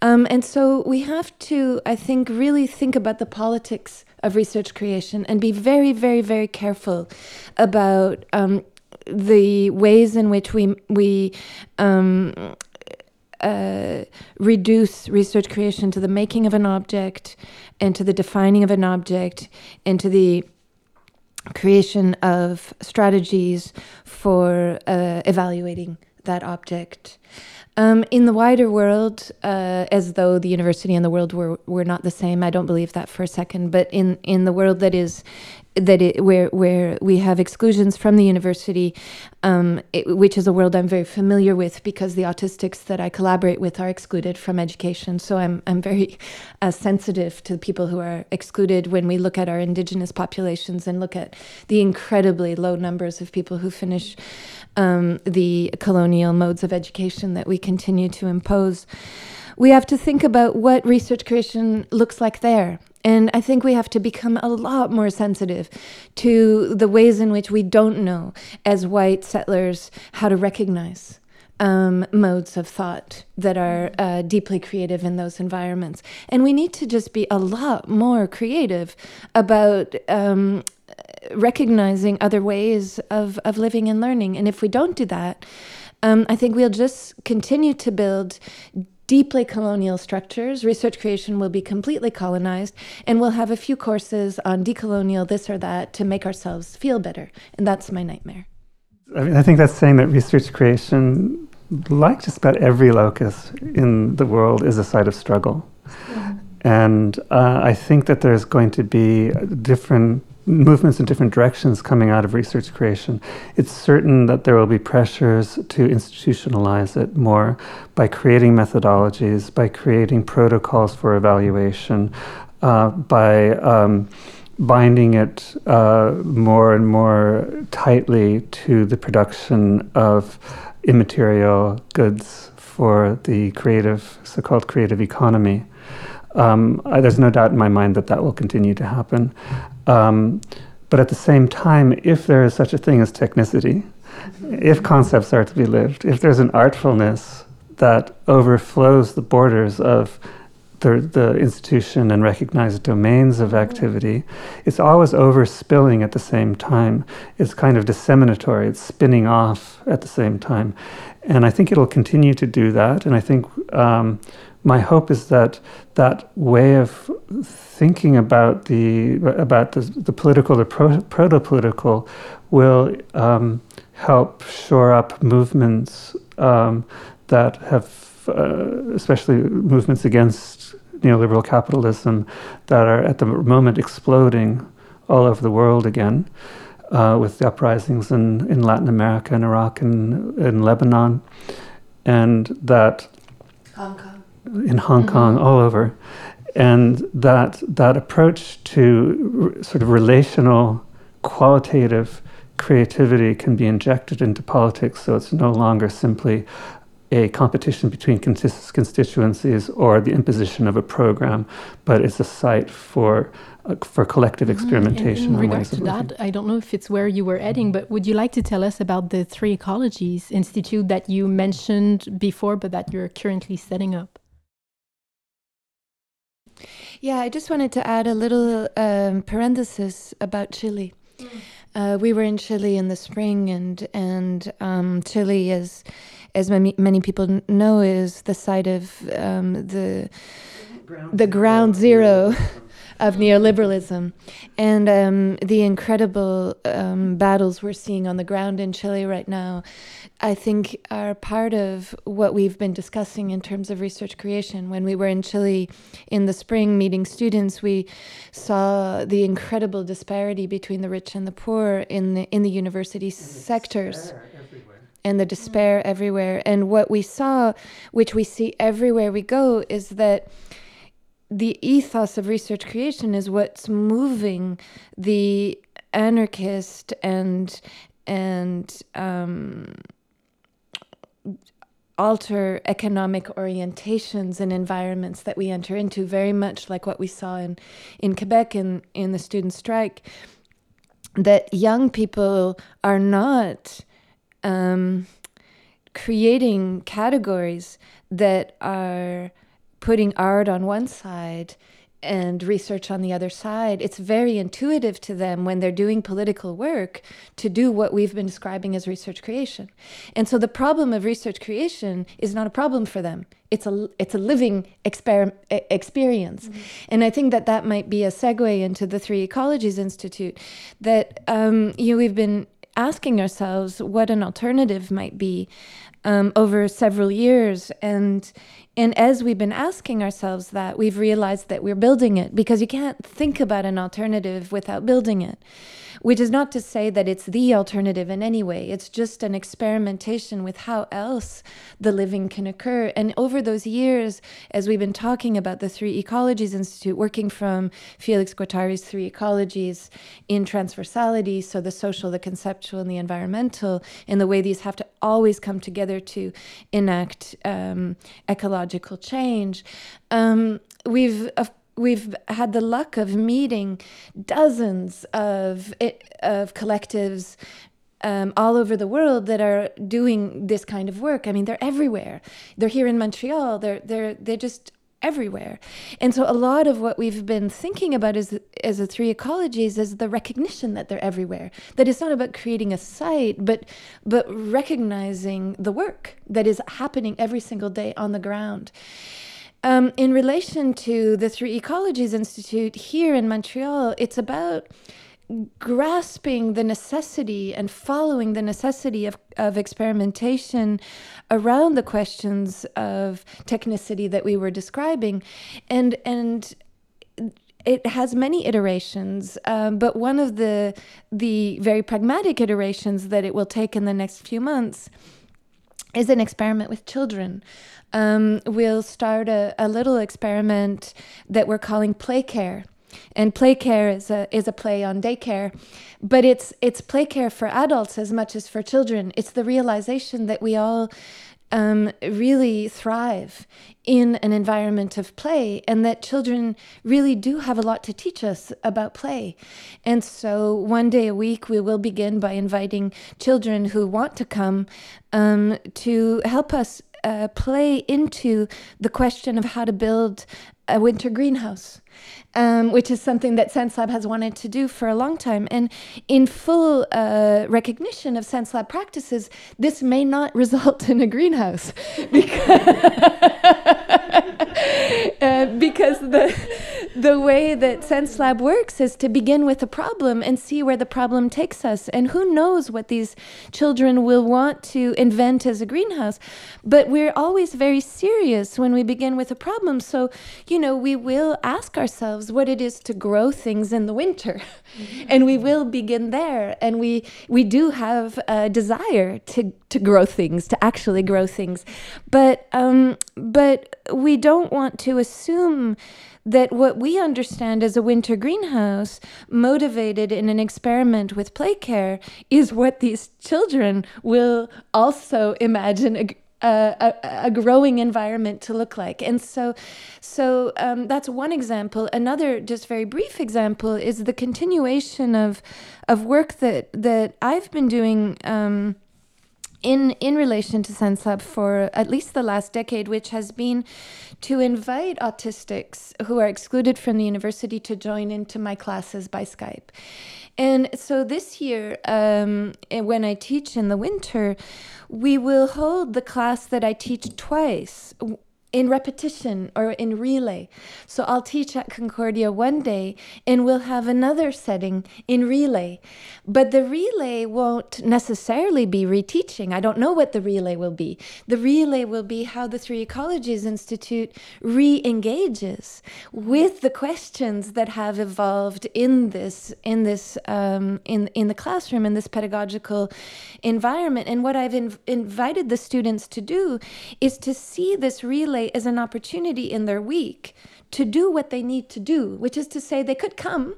Um, and so we have to i think really think about the politics of research creation and be very very very careful about um, the ways in which we we um, uh, reduce research creation to the making of an object and to the defining of an object and to the creation of strategies for uh, evaluating that object. Um, in the wider world, uh, as though the university and the world were, were not the same, I don't believe that for a second. But in, in the world that is that it, where where we have exclusions from the university, um, it, which is a world I'm very familiar with because the autistics that I collaborate with are excluded from education. So I'm I'm very uh, sensitive to the people who are excluded when we look at our indigenous populations and look at the incredibly low numbers of people who finish um, the colonial modes of education that we continue to impose. We have to think about what research creation looks like there and I think we have to become a lot more sensitive to the ways in which we don't know, as white settlers, how to recognize um, modes of thought that are uh, deeply creative in those environments. And we need to just be a lot more creative about. Um, recognizing other ways of, of living and learning. And if we don't do that, um, I think we'll just continue to build deeply colonial structures. Research creation will be completely colonized, and we'll have a few courses on decolonial this or that to make ourselves feel better. And that's my nightmare. I mean, I think that's saying that research creation, like just about every locus in the world, is a site of struggle. Mm-hmm. And uh, I think that there's going to be different movements in different directions coming out of research creation. It's certain that there will be pressures to institutionalize it more by creating methodologies, by creating protocols for evaluation, uh, by um, binding it uh, more and more tightly to the production of immaterial goods for the creative, so called creative economy. Um, there's no doubt in my mind that that will continue to happen. Um, but at the same time, if there is such a thing as technicity, if concepts are to be lived, if there's an artfulness that overflows the borders of the, the institution and recognized domains of activity, it's always overspilling at the same time. It's kind of disseminatory, it's spinning off at the same time. And I think it'll continue to do that. And I think um, my hope is that that way of thinking about the about the, the political, the pro, proto-political, will um, help shore up movements um, that have, uh, especially movements against neoliberal capitalism, that are at the moment exploding all over the world again. Uh, with the uprisings in, in Latin America and Iraq and in Lebanon, and that Hong Kong in Hong mm-hmm. Kong, all over, and that that approach to r- sort of relational, qualitative creativity can be injected into politics, so it's no longer simply a competition between constituencies or the imposition of a program, but it's a site for uh, for collective mm-hmm. experimentation. In, in regards to that, I don't know if it's where you were heading, but would you like to tell us about the Three Ecologies Institute that you mentioned before, but that you're currently setting up? Yeah, I just wanted to add a little um, parenthesis about Chile. Mm. Uh, we were in Chile in the spring, and and um, Chile, as as many, many people know, is the site of um, the the ground zero of neoliberalism and um, the incredible um, battles we're seeing on the ground in Chile right now, I think are part of what we've been discussing in terms of research creation. When we were in Chile in the spring meeting students, we saw the incredible disparity between the rich and the poor in the in the university sectors and the despair everywhere. And what we saw, which we see everywhere we go, is that the ethos of research creation is what's moving the anarchist and and um, alter economic orientations and environments that we enter into, very much like what we saw in, in Quebec in, in the student strike, that young people are not um, creating categories that are putting art on one side and research on the other side, it's very intuitive to them when they're doing political work to do what we've been describing as research creation. And so the problem of research creation is not a problem for them. It's a it's a living exper- experience, mm-hmm. and I think that that might be a segue into the Three Ecologies Institute. That um, you know, we've been asking ourselves what an alternative might be um, over several years, and and as we've been asking ourselves that, we've realized that we're building it because you can't think about an alternative without building it which is not to say that it's the alternative in any way. It's just an experimentation with how else the living can occur. And over those years, as we've been talking about the Three Ecologies Institute, working from Felix Guattari's Three Ecologies in transversality, so the social, the conceptual, and the environmental, in the way these have to always come together to enact um, ecological change. Um, we've, of we've had the luck of meeting dozens of of collectives um, all over the world that are doing this kind of work. I mean, they're everywhere. They're here in Montreal. They're they're they're just everywhere. And so a lot of what we've been thinking about as as the three ecologies is the recognition that they're everywhere. That it's not about creating a site, but but recognizing the work that is happening every single day on the ground. Um, in relation to the Three Ecologies Institute here in Montreal, it's about grasping the necessity and following the necessity of, of experimentation around the questions of technicity that we were describing. And and it has many iterations, um, but one of the the very pragmatic iterations that it will take in the next few months is an experiment with children. Um, we'll start a, a little experiment that we're calling play care. And play care is a is a play on daycare but it's it's play care for adults as much as for children. It's the realization that we all um, really thrive in an environment of play, and that children really do have a lot to teach us about play. And so, one day a week, we will begin by inviting children who want to come um, to help us uh, play into the question of how to build a winter greenhouse, um, which is something that SenseLab has wanted to do for a long time. And in full uh, recognition of SenseLab practices, this may not result in a greenhouse because, uh, because the the way that SenseLab works is to begin with a problem and see where the problem takes us. And who knows what these children will want to invent as a greenhouse. But we're always very serious when we begin with a problem. So, you know, we will ask ourselves what it is to grow things in the winter. Mm-hmm. and we will begin there. And we, we do have a desire to, to grow things, to actually grow things. But, um, but we don't want to assume that what we understand as a winter greenhouse, motivated in an experiment with play care, is what these children will also imagine a, a, a, growing environment to look like. And so, so um, that's one example. Another, just very brief example, is the continuation of of work that that I've been doing. Um, in in relation to SenseLab for at least the last decade, which has been to invite autistics who are excluded from the university to join into my classes by Skype. And so this year, um, when I teach in the winter, we will hold the class that I teach twice in repetition or in relay. So I'll teach at Concordia one day and we'll have another setting in relay. But the relay won't necessarily be reteaching. I don't know what the relay will be. The relay will be how the Three Ecologies Institute re engages with the questions that have evolved in this, in this, um, in, in the classroom, in this pedagogical environment. And what I've inv- invited the students to do is to see this relay as an opportunity in their week to do what they need to do, which is to say, they could come,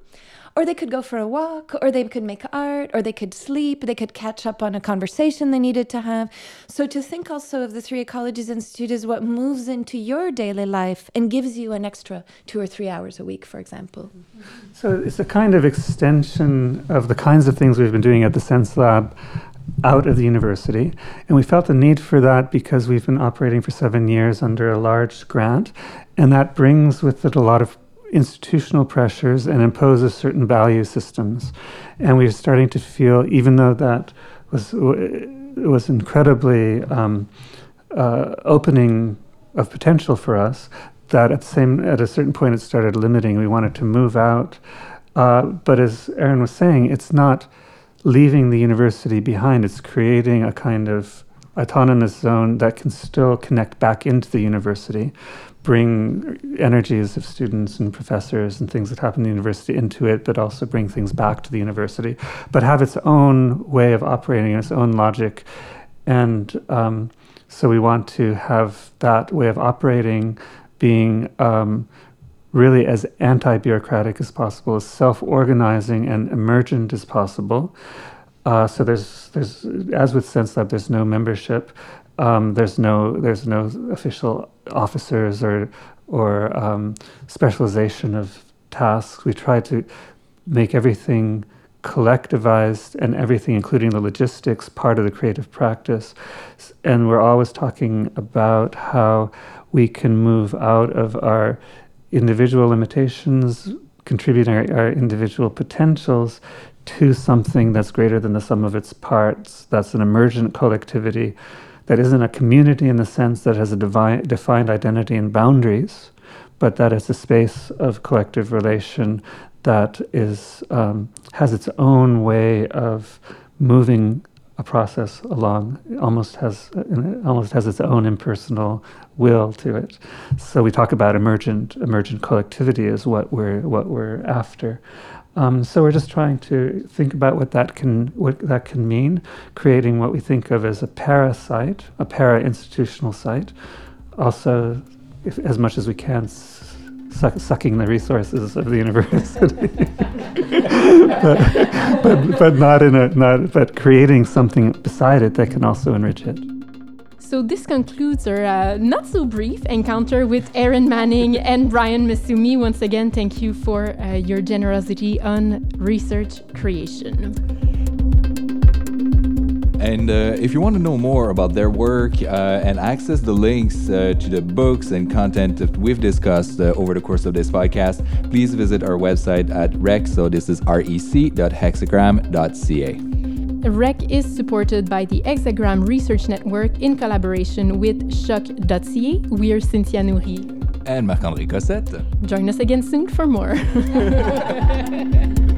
or they could go for a walk, or they could make art, or they could sleep, they could catch up on a conversation they needed to have. So, to think also of the Three Ecologies Institute as what moves into your daily life and gives you an extra two or three hours a week, for example. So, it's a kind of extension of the kinds of things we've been doing at the SenseLab out of the university. And we felt the need for that because we've been operating for seven years under a large grant. And that brings with it a lot of institutional pressures and imposes certain value systems. And we're starting to feel, even though that was was incredibly um, uh, opening of potential for us, that at same at a certain point it started limiting. We wanted to move out, uh, but as Erin was saying, it's not leaving the university behind. It's creating a kind of autonomous zone that can still connect back into the university, bring energies of students and professors and things that happen in the university into it, but also bring things back to the university, but have its own way of operating, its own logic. And um, so we want to have that way of operating being um, really as anti bureaucratic as possible, as self organizing and emergent as possible. Uh, so there's there's as with SenseLab, there's no membership. Um, there's no there's no official officers or or um, specialization of tasks. We try to make everything collectivized and everything, including the logistics, part of the creative practice. And we're always talking about how we can move out of our individual limitations, contributing our, our individual potentials to something that's greater than the sum of its parts, that's an emergent collectivity, that isn't a community in the sense that has a defined identity and boundaries, but that is a space of collective relation that is um, has its own way of moving a process along. Almost has almost has its own impersonal will to it. So we talk about emergent emergent collectivity is what we're what we're after. Um, so we're just trying to think about what that can what that can mean, creating what we think of as a parasite, a para-institutional site. Also, if, as much as we can, suck, sucking the resources of the university, but, but, but not in a not but creating something beside it that can also enrich it. So this concludes our uh, not so brief encounter with Erin Manning and Brian Massumi. Once again, thank you for uh, your generosity on research creation. And uh, if you want to know more about their work uh, and access the links uh, to the books and content that we've discussed uh, over the course of this podcast, please visit our website at rec. So this is rec.hexagram.ca. REC is supported by the Hexagram Research Network in collaboration with CHOQ.ca. We're Cynthia Nouri. And Marc-André Cossette. Join us again soon for more.